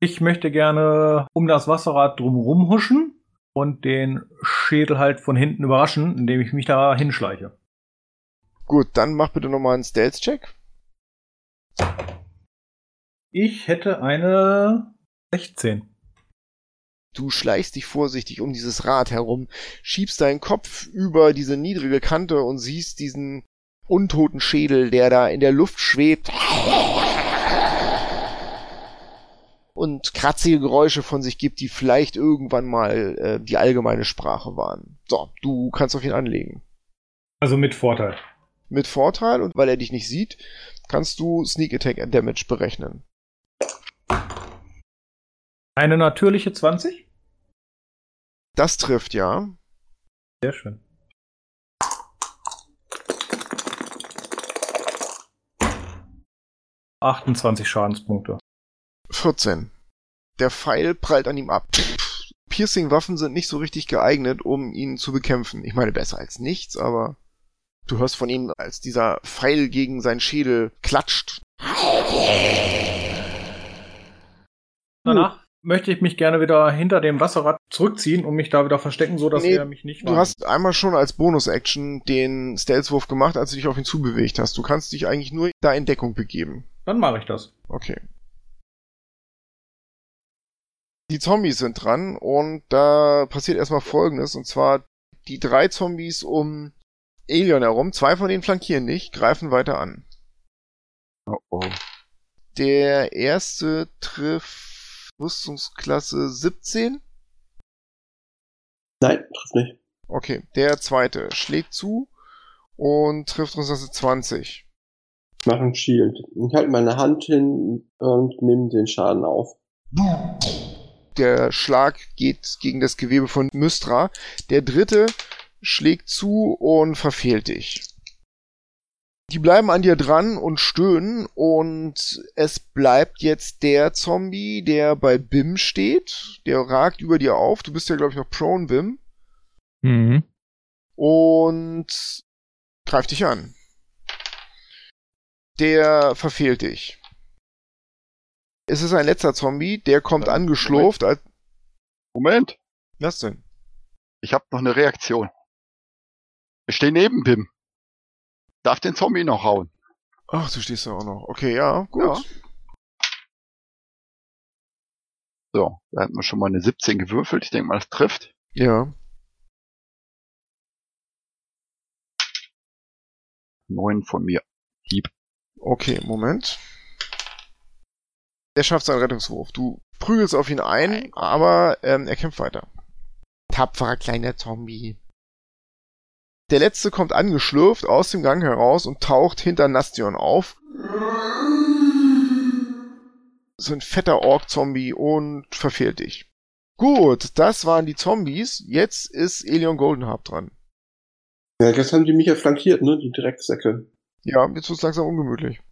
Ich möchte gerne um das Wasserrad drumherum huschen und den Schädel halt von hinten überraschen, indem ich mich da hinschleiche. Gut, dann mach bitte nochmal einen Stealth-Check. Ich hätte eine 16. Du schleichst dich vorsichtig um dieses Rad herum, schiebst deinen Kopf über diese niedrige Kante und siehst diesen untoten Schädel, der da in der Luft schwebt und kratzige Geräusche von sich gibt, die vielleicht irgendwann mal äh, die allgemeine Sprache waren. So, du kannst auf ihn anlegen. Also mit Vorteil. Mit Vorteil und weil er dich nicht sieht, kannst du Sneak Attack Damage berechnen. Eine natürliche 20? Das trifft ja. Sehr schön. Achtundzwanzig Schadenspunkte. 14. Der Pfeil prallt an ihm ab. Piercing-Waffen sind nicht so richtig geeignet, um ihn zu bekämpfen. Ich meine, besser als nichts, aber du hörst von ihm, als dieser Pfeil gegen seinen Schädel klatscht. Danach möchte ich mich gerne wieder hinter dem Wasserrad zurückziehen und mich da wieder verstecken, so dass Nee, er mich nicht Du hast einmal schon als Bonus-Action den Stealth-Wurf gemacht, als du dich auf ihn zubewegt hast. Du kannst dich eigentlich nur da in Deckung begeben. Dann mache ich das. Okay. Die Zombies sind dran und da passiert erstmal folgendes, und zwar die drei Zombies um Elion herum, zwei von denen flankieren dich, greifen weiter an. Oh oh. Der erste trifft Rüstungsklasse 17. Nein, trifft nicht. Okay, der zweite schlägt zu und trifft Rüstungsklasse 20. Ich mache ein Shield. Ich halte meine Hand hin und nehme den Schaden auf. Der Schlag geht gegen das Gewebe von Mystra. Der dritte schlägt zu und verfehlt dich. Die bleiben an dir dran und stöhnen und es bleibt jetzt der Zombie, der bei Bim steht. Der ragt über dir auf. Du bist ja, glaube ich, noch prone, Bim. Mhm. Und greift dich an. Der verfehlt dich. Es ist ein letzter Zombie, der kommt Ja, angeschlurft. Als, Moment, was denn? ich habe noch eine Reaktion. Ich stehe neben Bim. Darf den Zombie noch hauen. Ach, du stehst da auch noch. Okay, ja, gut. Ja. So, da hat man schon mal eine 17 gewürfelt. Ich denke mal, das trifft. Ja. 9 von mir. Okay, Moment. Der schafft seinen Rettungswurf. Du prügelst auf ihn ein, aber ähm, er kämpft weiter. Tapferer kleiner Zombie. Der letzte kommt angeschlürft aus dem Gang heraus und taucht hinter Nastion auf. So ein fetter Ork-Zombie und verfehlt dich. Gut, das waren die Zombies. Jetzt ist Elion Goldenharp dran. Ja, jetzt haben die mich ja flankiert, ne? Die Drecksäcke. Ja, jetzt wird's langsam ungemütlich.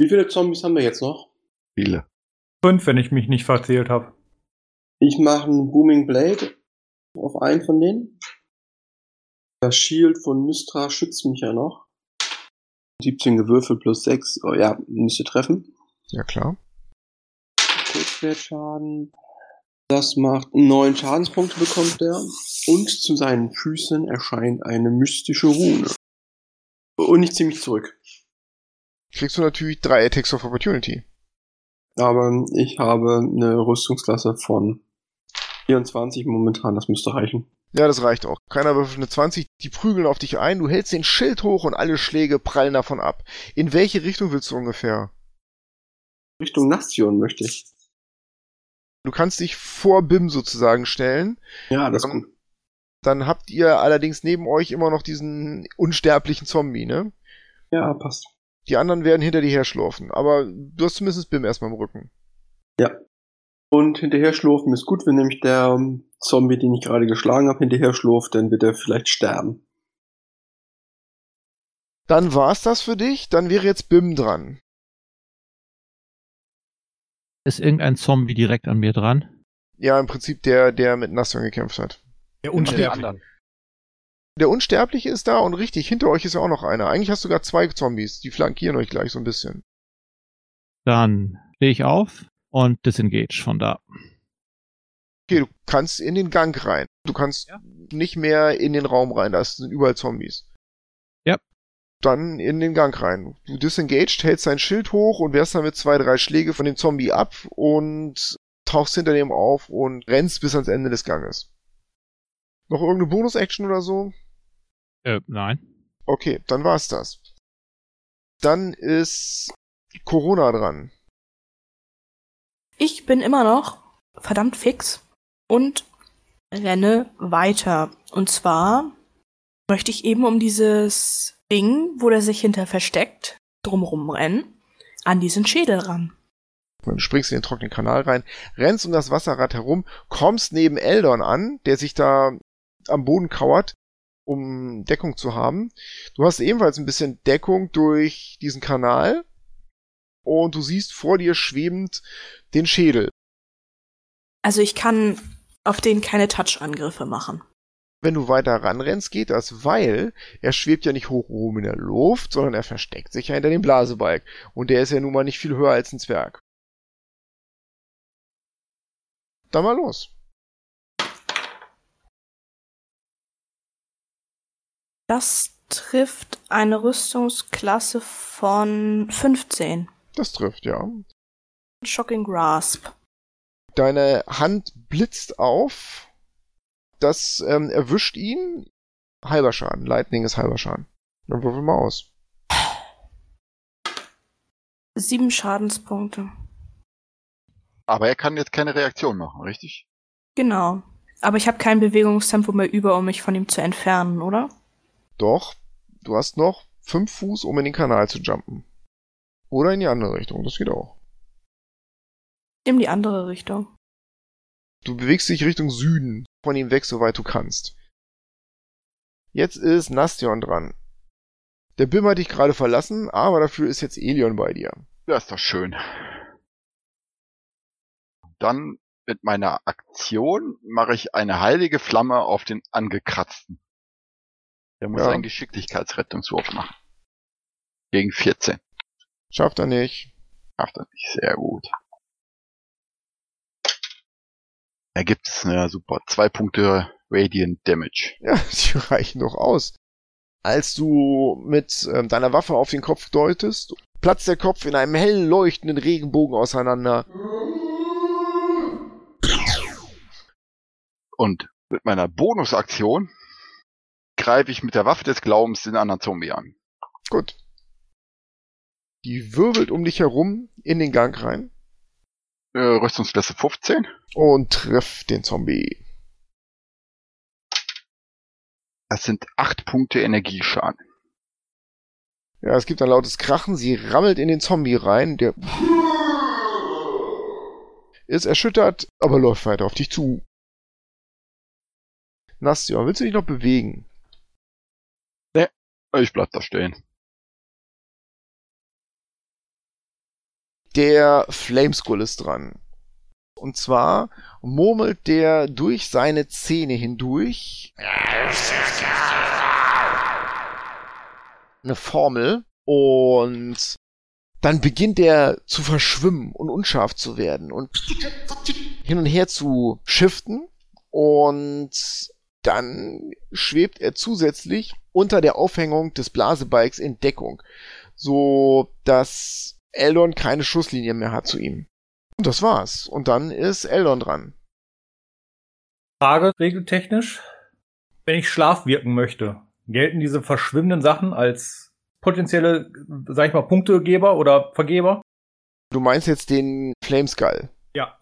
Wie viele Zombies haben wir jetzt noch? Viele. Fünf, wenn ich mich nicht verzählt habe. Ich mache einen Booming Blade auf einen von denen. Das Shield von Mystra schützt mich ja noch. 17 gewürfelt plus 6. Oh ja, müsste treffen. Ja, klar. Kurzwertschaden. Das macht neun Schadenspunkte bekommt er. Und zu seinen Füßen erscheint eine mystische Rune. Und ich ziehe mich zurück. Kriegst du natürlich drei Attacks of Opportunity. Aber ich habe eine Rüstungsklasse von 24 momentan, das müsste reichen. Ja, das reicht auch. Keiner würfelt eine 20, die prügeln auf dich ein, du hältst den Schild hoch und alle Schläge prallen davon ab. In welche Richtung willst du ungefähr? Richtung Nation möchte ich. Du kannst dich vor Bim sozusagen stellen. Ja, das ist gut. Dann habt ihr allerdings neben euch immer noch diesen unsterblichen Zombie, ne? Ja, passt. Die anderen werden hinter dir herschlurfen, aber du hast zumindest Bim erstmal im Rücken. Ja. Und hinterher schlurfen ist gut, wenn nämlich der ähm, Zombie, den ich gerade geschlagen habe, hinterher schlurft, dann wird er vielleicht sterben. Dann war's das für dich, dann wäre jetzt Bim dran. Ist irgendein Zombie direkt an mir dran? Ja, im Prinzip der, der mit Nassion gekämpft hat. Der Unsterbliche. anderen. Der Unsterbliche ist da und richtig, hinter euch ist ja auch noch einer. Eigentlich hast du sogar zwei Zombies, die flankieren euch gleich so ein bisschen. Dann stehe ich auf und disengage von da. Okay, du kannst in den Gang rein. Du kannst Ja. nicht mehr in den Raum rein, da sind überall Zombies. Ja. Dann in den Gang rein. Du disengaged, hältst dein Schild hoch und wehrst damit zwei, drei Schläge von dem Zombie ab und tauchst hinter dem auf und rennst bis ans Ende des Ganges. Noch irgendeine Bonus-Action oder so? Äh, nein. Okay, dann war's das. Dann ist Corona dran. Ich bin immer noch verdammt fix und renne weiter. Und zwar möchte ich eben um dieses Ding, wo der sich hinter versteckt, drumrum rennen, an diesen Schädel ran. Du springst in den trockenen Kanal rein, rennst um das Wasserrad herum, kommst neben Eldon an, der sich da am Boden kauert, um Deckung zu haben. Du hast ebenfalls ein bisschen Deckung durch diesen Kanal und du siehst vor dir schwebend den Schädel. Also ich kann auf den keine Touch-Angriffe machen. Wenn du weiter ranrennst, geht das, weil er schwebt ja nicht hoch oben in der Luft, sondern er versteckt sich ja hinter dem Blasebalg. Und der ist ja nun mal nicht viel höher als ein Zwerg. Dann mal los. Das trifft eine Rüstungsklasse von 15. Das trifft, ja. Shocking Grasp. Deine Hand blitzt auf. Das ähm, erwischt ihn. Halber Schaden. Lightning ist halber Schaden. Dann würfel mal aus. Sieben Schadenspunkte. Aber er kann jetzt keine Reaktion machen, richtig? Genau. Aber ich habe kein Bewegungstempo mehr über, um mich von ihm zu entfernen, oder? Doch, du hast noch fünf Fuß, um in den Kanal zu jumpen. Oder in die andere Richtung, das geht auch. In die andere Richtung. Du bewegst dich Richtung Süden, von ihm weg, soweit du kannst. Jetzt ist Nastion dran. Der Bim hat dich gerade verlassen, aber dafür ist jetzt Elion bei dir. Ja, ist doch schön. Dann mit meiner Aktion mache ich eine heilige Flamme auf den Angekratzten. Der muss Ja. einen Geschicklichkeitsrettungswurf machen. Gegen 14. Schafft er nicht. Macht er nicht sehr gut. Ergibt es, na super. Zwei Punkte Radiant Damage. [laughs] Ja, die reichen doch aus. Als du mit ähm, deiner Waffe auf den Kopf deutest, platzt der Kopf in einem hell leuchtenden Regenbogen auseinander. Und mit meiner Bonusaktion greife ich mit der Waffe des Glaubens den anderen Zombie an. Gut. Die wirbelt um dich herum in den Gang rein Äh, Rüstungsklasse 15. und trifft den Zombie. Das sind acht Punkte Energieschaden. Ja, es gibt ein lautes Krachen, sie rammelt in den Zombie rein, der ist erschüttert, aber läuft weiter auf dich zu. Nastja, willst du dich noch bewegen? Ich bleib da stehen. Der Flameskull ist dran. Und zwar murmelt der durch seine Zähne hindurch eine Formel und dann beginnt er zu verschwimmen und unscharf zu werden und hin und her zu shiften und dann schwebt er zusätzlich unter der Aufhängung des Blasebikes in Deckung, so dass Eldon keine Schusslinie mehr hat zu ihm. Und das war's. Und dann ist Eldon dran. Frage regeltechnisch. Wenn ich Schlaf wirken möchte, gelten diese verschwimmenden Sachen als potenzielle, sag ich mal, Punktegeber oder Vergeber? Du meinst jetzt den Flameskull. Ja.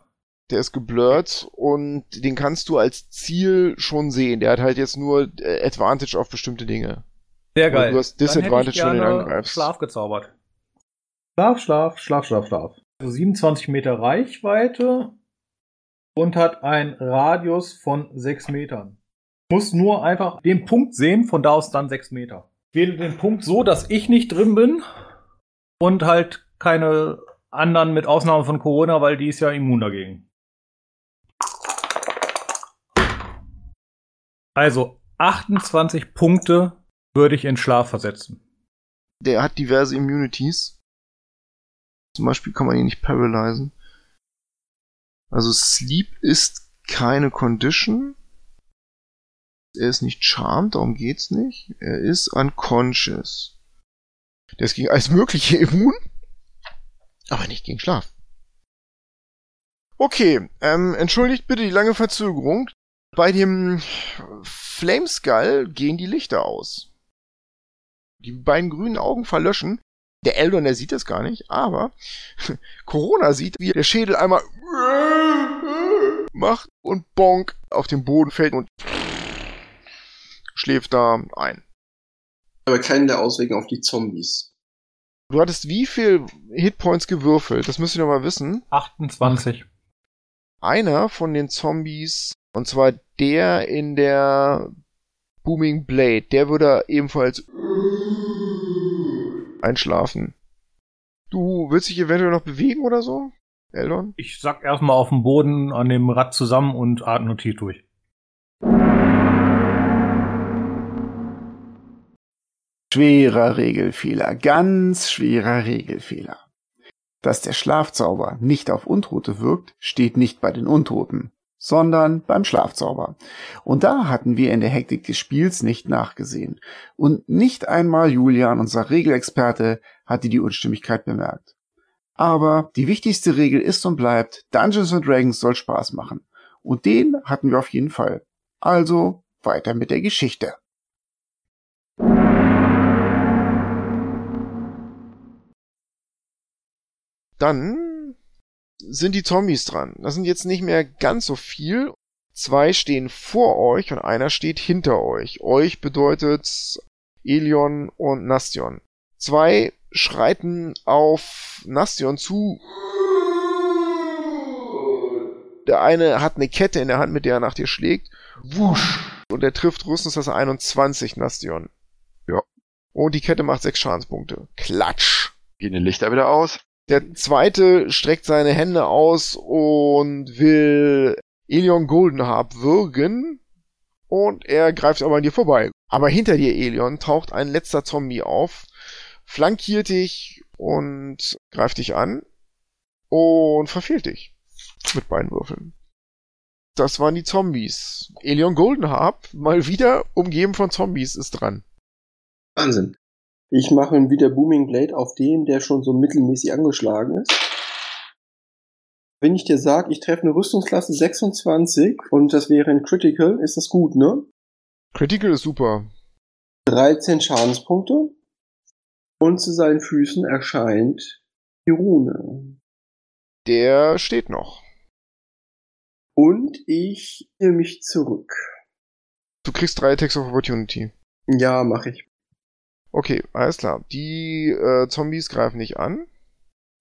Der ist geblurrt und den kannst du als Ziel schon sehen. Der hat halt jetzt nur äh, Advantage auf bestimmte Dinge. Sehr Oder geil. du hast Disadvantage, wenn du ihn angreifst. Schlaf gezaubert. Schlaf, Schlaf, Schlaf, Schlaf, Schlaf. Also 27 Meter Reichweite und hat einen Radius von 6 Metern. Muss nur einfach den Punkt sehen, von da aus dann 6 Meter. Ich wähle den Punkt so, dass ich nicht drin bin und halt keine anderen mit Ausnahme von Corona, weil die ist ja immun dagegen. Also 28 Punkte würde ich in Schlaf versetzen. Der hat diverse Immunities. Zum Beispiel kann man ihn nicht paralysen. Also Sleep ist keine Condition. Er ist nicht charmed, darum geht's nicht. Er ist unconscious. Der ist gegen alles Mögliche [laughs] immun, aber nicht gegen Schlaf. Okay, ähm, entschuldigt bitte die lange Verzögerung. Bei dem Flameskull gehen die Lichter aus. Die beiden grünen Augen verlöschen. Der Eldon, der sieht das gar nicht, aber [laughs] Corona sieht, wie der Schädel einmal macht und bonk auf den Boden fällt und schläft da ein. Aber keinen der Auswegen auf die Zombies. Du hattest wie viel Hitpoints gewürfelt? Das müsst ihr noch mal wissen. 28. Einer von den Zombies, und zwar der in der Booming Blade, der würde ebenfalls einschlafen. Du willst dich eventuell noch bewegen oder so? Eldon? Ich sack erstmal auf dem Boden an dem Rad zusammen und atme tief durch. Schwerer Regelfehler, ganz schwerer Regelfehler. Dass der Schlafzauber nicht auf Untote wirkt, steht nicht bei den Untoten, sondern beim Schlafzauber. Und da hatten wir in der Hektik des Spiels nicht nachgesehen. Und nicht einmal Julian, unser Regelexperte, hatte die Unstimmigkeit bemerkt. Aber die wichtigste Regel ist und bleibt, Dungeons and Dragons soll Spaß machen. Und den hatten wir auf jeden Fall. Also weiter mit der Geschichte. Dann sind die Zombies dran. Das sind jetzt nicht mehr ganz so viel. Zwei stehen vor euch und einer steht hinter euch. Euch bedeutet Elion und Nastion. Zwei schreiten auf Nastion zu. Der eine hat eine Kette in der Hand, mit der er nach dir schlägt. Wusch. Und er trifft Rüstungsklasse 21, Nastion. Ja. Und die Kette macht sechs Schadenspunkte. Klatsch. Gehen die Lichter wieder aus. Der zweite streckt seine Hände aus und will Elion Goldenharp würgen. Und er greift aber an dir vorbei. Aber hinter dir, Elion, taucht ein letzter Zombie auf, flankiert dich und greift dich an und verfehlt dich. Mit beiden Würfeln. Das waren die Zombies. Elion Goldenharp, mal wieder umgeben von Zombies, ist dran. Wahnsinn. Ich mache wieder Booming Blade auf den, der schon so mittelmäßig angeschlagen ist. Wenn ich dir sage, ich treffe eine Rüstungsklasse 26 und das wäre ein Critical, ist das gut, ne? Critical ist super. 13 Schadenspunkte. Und zu seinen Füßen erscheint die Rune. Der steht noch. Und ich ziehe mich zurück. Du kriegst drei Attacks of Opportunity. Ja, mache ich. Okay, alles klar. Die äh, Zombies greifen dich an.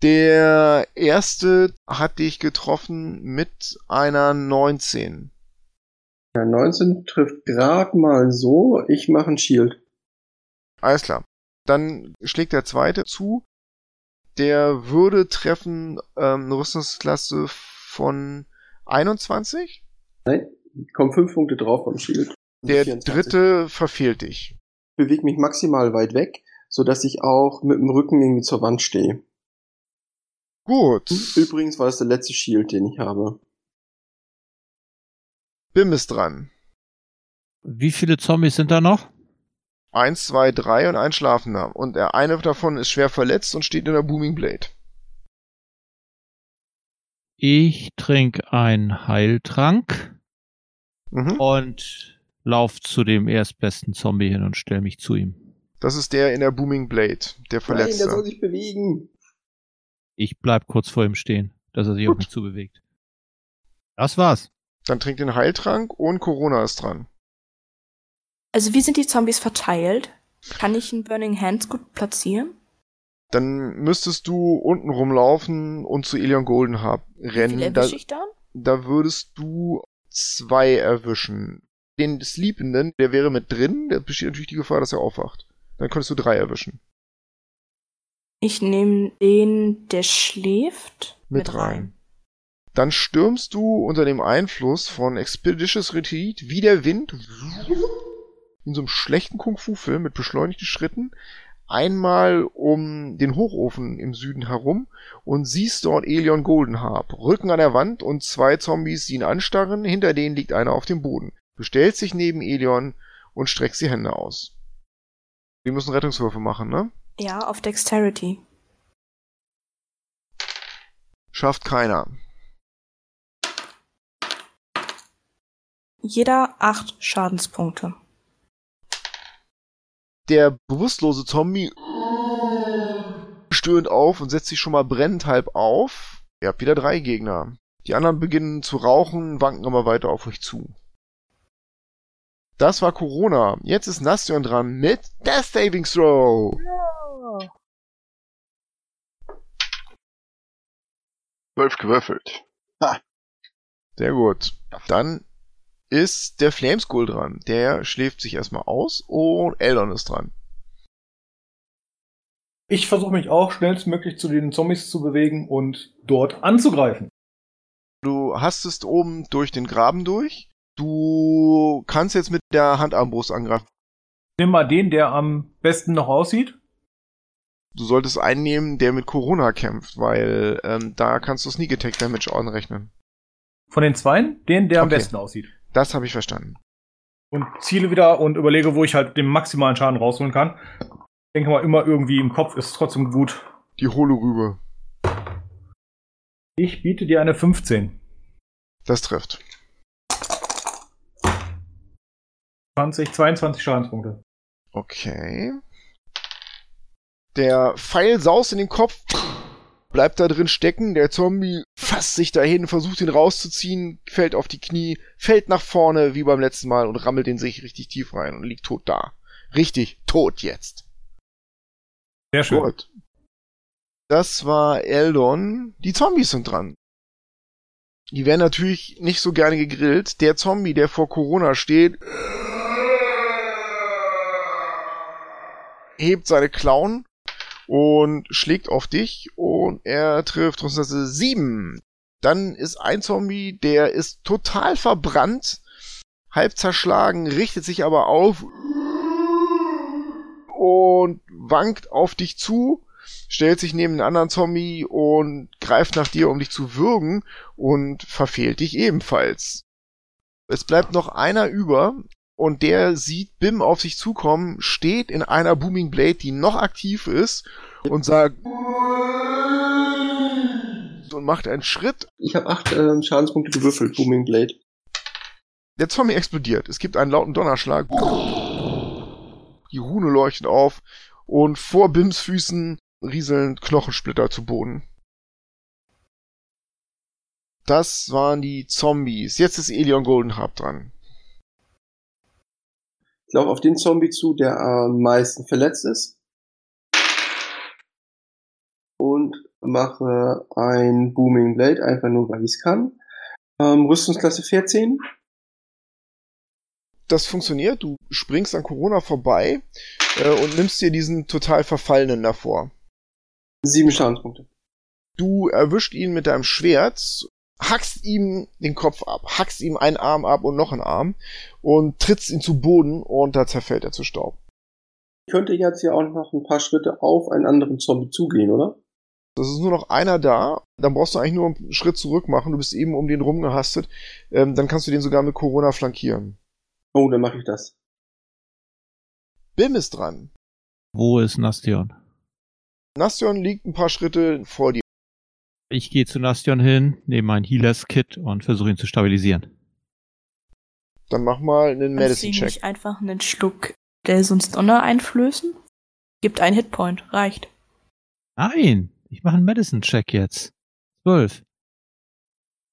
Der erste hat dich getroffen mit einer 19. Ja, 19 trifft gerade mal so. Ich mache ein Shield. Alles klar. Dann schlägt der zweite zu. Der würde treffen ähm, eine Rüstungsklasse von 21. Nein, kommen 5 Punkte drauf vom Shield. Der 24. dritte verfehlt dich. Ich bewege mich maximal weit weg, sodass ich auch mit dem Rücken irgendwie zur Wand stehe. Gut. Übrigens war das der letzte Shield, den ich habe. Bim ist dran. Wie viele Zombies sind da noch? Eins, zwei, drei und ein Schlafender. Und der eine davon ist schwer verletzt und steht in der Booming Blade. Ich trinke einen Heiltrank Mhm. und lauf zu dem erstbesten Zombie hin und stelle mich zu ihm. Das ist der in der Booming Blade, der Nein, Verletzte. der soll sich bewegen. Ich bleib kurz vor ihm stehen, dass er sich auf Gut. mich zubewegt. Das war's. Dann trinkt den Heiltrank und Corona ist dran. Also wie sind die Zombies verteilt? Kann ich einen Burning Hands gut platzieren? Dann müsstest du unten rumlaufen und zu Elion Goldenharp Wie viel rennen. Da, erwische ich dann? da würdest du zwei erwischen. Den Sleependen, der wäre mit drin, der besteht natürlich die Gefahr, dass er aufwacht. Dann könntest du drei erwischen. Ich nehme den, der schläft, Mit rein. Dann stürmst du unter dem Einfluss von Expeditious Retreat wie der Wind in so einem schlechten Kung-Fu-Film mit beschleunigten Schritten einmal um den Hochofen im Süden herum und siehst dort Elion Goldenharp, Rücken an der Wand und zwei Zombies, die ihn anstarren, hinter denen liegt einer auf dem Boden. Du stellst dich neben Elion und streckst die Hände aus. Wir müssen Rettungswürfe machen, ne? Ja, auf Dexterity. Schafft keiner. Jeder acht Schadenspunkte. Der bewusstlose Zombie stöhnt auf und setzt sich schon mal brennend halb auf. Ihr habt wieder drei Gegner. Die anderen beginnen zu rauchen, wanken aber weiter auf euch zu. Das war Corona. Jetzt ist Nastion dran mit Death Saving Throw. Zwölf gewürfelt. Sehr gut. Dann ist der Flameskull dran. Der schläft sich erstmal aus und Eldon ist dran. Ich versuche mich auch schnellstmöglich zu den Zombies zu bewegen und dort anzugreifen. Du hastest oben durch den Graben durch. Du kannst jetzt mit der Handarmbrust angreifen. Nimm mal den, der am besten noch aussieht. Du solltest einen nehmen, der mit Corona kämpft, weil ähm, da kannst du Sneak Attack Damage anrechnen. Von den zweien, den, der am Okay. besten aussieht. Das habe ich verstanden. Und ziele wieder und überlege, wo ich halt den maximalen Schaden rausholen kann. Denke mal, immer irgendwie im Kopf ist trotzdem gut. Die Holorübe. Ich biete dir eine 15. Das trifft. 20, 22 Schadenspunkte. Okay. Der Pfeil saust in den Kopf, bleibt da drin stecken. Der Zombie fasst sich dahin, versucht ihn rauszuziehen, fällt auf die Knie, fällt nach vorne wie beim letzten Mal und rammelt den sich richtig tief rein und liegt tot da. Richtig tot jetzt. Sehr schön. Gut. Das war Eldon. Die Zombies sind dran. Die werden natürlich nicht so gerne gegrillt. Der Zombie, der vor Corona steht, hebt seine Klauen und schlägt auf dich und er trifft Rüstungsklasse 7. Dann ist ein Zombie, der ist total verbrannt, halb zerschlagen, richtet sich aber auf und wankt auf dich zu, stellt sich neben den anderen Zombie und greift nach dir, um dich zu würgen und verfehlt dich ebenfalls. Es bleibt noch einer über und der sieht Bim auf sich zukommen, steht in einer Booming Blade, die noch aktiv ist und sagt und macht einen Schritt. Ich habe acht ähm, Schadenspunkte gewürfelt, Booming Blade. Der Zombie explodiert. Es gibt einen lauten Donnerschlag. Die Rune leuchtet auf und vor Bims Füßen rieseln Knochensplitter zu Boden. Das waren die Zombies. Jetzt ist Elion Goldenharp dran. Ich laufe auf den Zombie zu, der am meisten verletzt ist. Und mache ein Booming Blade, einfach nur, weil ich es kann. Ähm, Rüstungsklasse 14. Das funktioniert. Du springst an Corona vorbei äh, und nimmst dir diesen total verfallenen davor. Sieben Schadenspunkte. Du erwischt ihn mit deinem Schwert, hackst ihm den Kopf ab, hackst ihm einen Arm ab und noch einen Arm und trittst ihn zu Boden und da zerfällt er zu Staub. Ich könnte jetzt ja auch noch ein paar Schritte auf einen anderen Zombie zugehen, oder? Das ist nur noch einer da. Dann brauchst du eigentlich nur einen Schritt zurück machen. Du bist eben um den rumgehastet. Ähm, dann kannst du den sogar mit Corona flankieren. Oh, dann mache ich das. Bim ist dran. Wo ist Nastion? Nastion liegt ein paar Schritte vor dir. Ich gehe zu Nastion hin, nehme mein Healers Kit und versuche ihn zu stabilisieren. Dann mach mal einen ihm Medicine-Check. nicht einfach einen Schluck Delsons Donner einflößen? Gibt einen Hitpoint, reicht. Nein, ich mache einen Medicine-Check jetzt. Zwölf.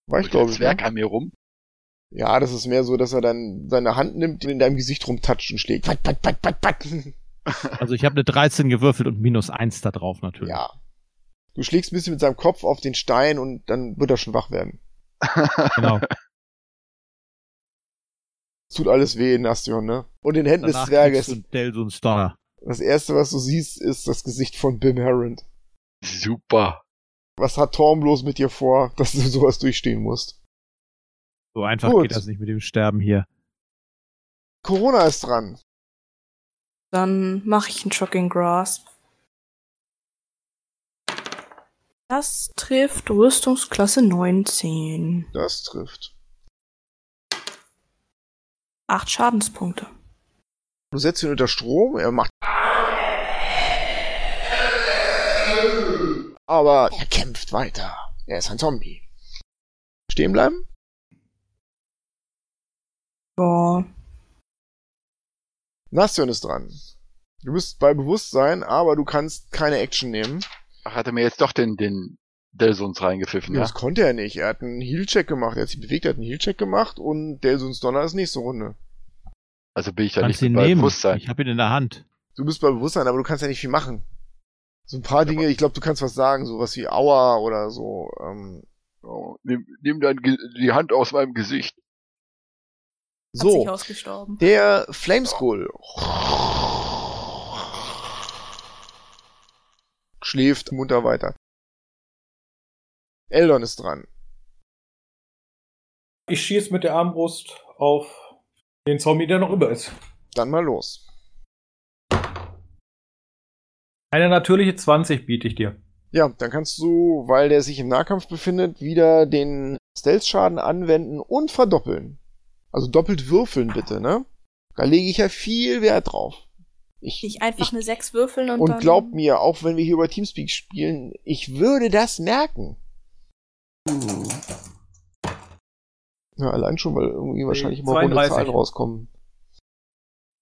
War ich Und glaube der ich. Zwerg Ne? an mir rum. Ja, das ist mehr so, dass er dann seine Hand nimmt, in deinem Gesicht rumtatscht und schlägt. Pat, pat, pat, pat, pat. Also ich habe eine 13 gewürfelt und minus 1 da drauf natürlich. Ja. Du schlägst ein bisschen mit seinem Kopf auf den Stein und dann wird er schon wach werden. Genau. [laughs] Es tut alles weh, Nastion, ne? Und in den Händen des Danach Zwerges. kriegst du Delsons Donner. Das erste, was du siehst, ist das Gesicht von Bim Harrend. Super. Was hat Torm bloß mit dir vor, [laughs] dass du sowas durchstehen musst? So einfach Gut. geht das nicht mit dem Sterben hier. Corona ist dran. Dann mache ich einen Shocking Grasp. Das trifft Rüstungsklasse 19. Das trifft. Acht Schadenspunkte. Du setzt ihn unter Strom, er macht. Aber er kämpft weiter. Er ist ein Zombie. Stehen bleiben? Boah. Nastion ist dran. Du bist bei Bewusstsein, aber du kannst keine Action nehmen. Ach, hat er mir jetzt doch den, den Delsons reingepfiffen, Ja. ja? Das konnte er nicht. Er hat einen Heal-Check gemacht. Er hat sich bewegt, er hat einen Heal-Check gemacht und Delsons Donner ist nächste Runde. Also bin ich da Kannst nicht bei nehmen. Bewusstsein. Ich habe ihn in der Hand. Du bist bei Bewusstsein, aber du kannst ja nicht viel machen. So ein paar Dinge, ich glaube, du kannst was sagen, sowas wie Aua oder so. Ähm, Oh, nimm, nimm dein, Ge- die Hand aus meinem Gesicht. Hat sich so, ausgestorben. der Flameskull schläft munter weiter. Eldon ist dran. Ich schieße mit der Armbrust auf den Zombie, der noch über ist. Dann mal los. Eine natürliche 20 biete ich dir. Ja, dann kannst du, weil der sich im Nahkampf befindet, wieder den Stealth-Schaden anwenden und verdoppeln. Also doppelt würfeln bitte, ne? Da lege ich ja viel Wert drauf. Ich, Nicht einfach ich, eine 6 würfeln und, und dann... glaub mir, auch wenn wir hier über Teamspeak spielen, ich würde das merken. Hm. Ja, allein schon, weil irgendwie wahrscheinlich immer 32. runde Zahlen rauskommen.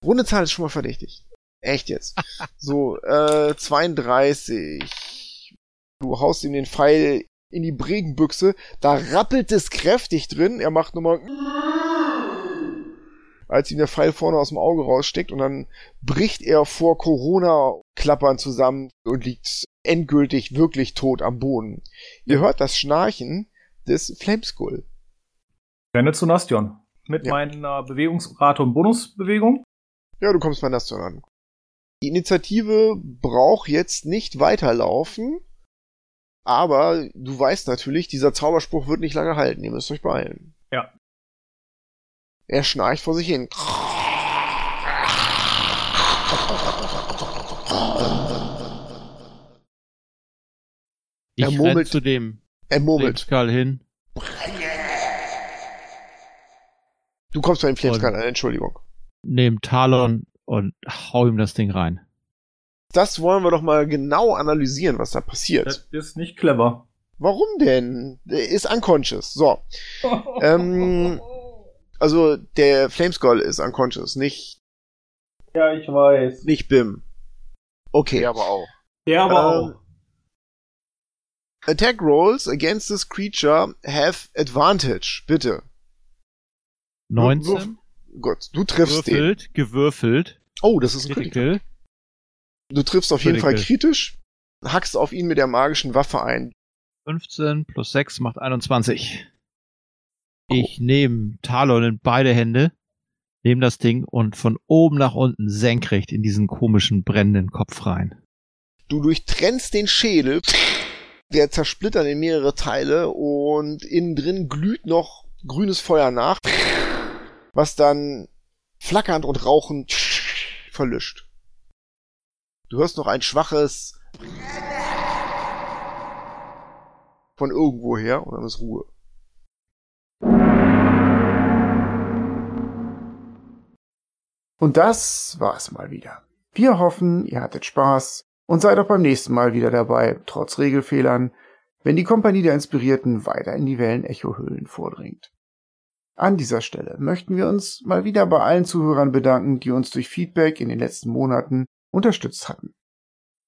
Runde Zahl ist schon mal verdächtig. Echt jetzt. [laughs] so, äh, 32. Du haust ihm den Pfeil in die Bregenbüchse, da rappelt es kräftig drin, er macht nochmal als ihm der Pfeil vorne aus dem Auge raussteckt und dann bricht er vor Corona-Klappern zusammen und liegt endgültig wirklich tot am Boden. Ihr hört das Schnarchen des Flameskull. Renne zu Nastion. Mit Ja. meiner Bewegungsrate und Bonusbewegung. Ja, du kommst bei Nastion an. Die Initiative braucht jetzt nicht weiterlaufen, aber du weißt natürlich, dieser Zauberspruch wird nicht lange halten. Ihr müsst euch beeilen. Ja. Er schnarcht vor sich hin. Ich Er murmelt- zu dem Er murmelt. Flameskull hin. Du kommst bei dem Flameskull Und- an, Entschuldigung. Nehm Talon und hau ihm das Ding rein. Das wollen wir doch mal genau analysieren, was da passiert. Das ist nicht clever. Warum denn? Der ist unconscious. So. [laughs] Ähm, also der Flameskull ist unconscious, nicht, ja, ich weiß. nicht Bim. Okay. Der aber auch. Der aber Ähm, auch. Attack rolls against this creature have advantage. Bitte. 19. Gut, du triffst den. Gewürfelt, gewürfelt. Oh, das ist ein Critical. Critical. Du triffst auf jeden Fall Critical. kritisch, hackst auf ihn mit der magischen Waffe ein. 15 plus 6 macht 21. Ich nehme Talon in beide Hände, nehme das Ding und von oben nach unten senkrecht in diesen komischen brennenden Kopf rein. Du durchtrennst den Schädel, der zersplittert in mehrere Teile und innen drin glüht noch grünes Feuer nach, was dann flackernd und rauchend verlischt. Du hörst noch ein schwaches von irgendwoher und dann ist Ruhe. Und das war's mal wieder. Wir hoffen, ihr hattet Spaß und seid auch beim nächsten Mal wieder dabei, trotz Regelfehlern, wenn die Kompanie der Inspirierten weiter in die Wellen-Echo-Höhlen vordringt. An dieser Stelle möchten wir uns mal wieder bei allen Zuhörern bedanken, die uns durch Feedback in den letzten Monaten unterstützt hatten.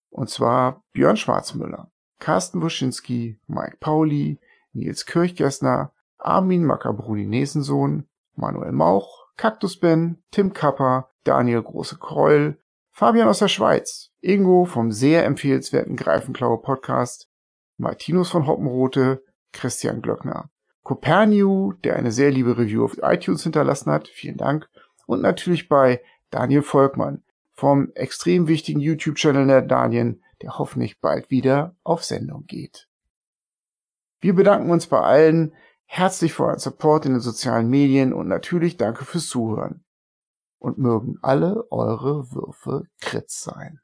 Und zwar Björn Schwarzmüller, Carsten Wuschinski, Mike Pauli, Nils Kirchgessner, Armin Makabruni-Nesensohn, Manuel Mauch, Cactus Ben, Tim Kapper, Daniel Große-Kreul, Fabian aus der Schweiz, Ingo vom sehr empfehlenswerten Greifenklaue Podcast, Martinus von Hoppenrote, Christian Glöckner, Coperniu, der eine sehr liebe Review auf iTunes hinterlassen hat, vielen Dank, und natürlich bei Daniel Volkmann vom extrem wichtigen YouTube-Channel der Daniel, der hoffentlich bald wieder auf Sendung geht. Wir bedanken uns bei allen herzlich für euren Support in den sozialen Medien und natürlich danke fürs Zuhören. Und mögen alle eure Würfe Kritz sein.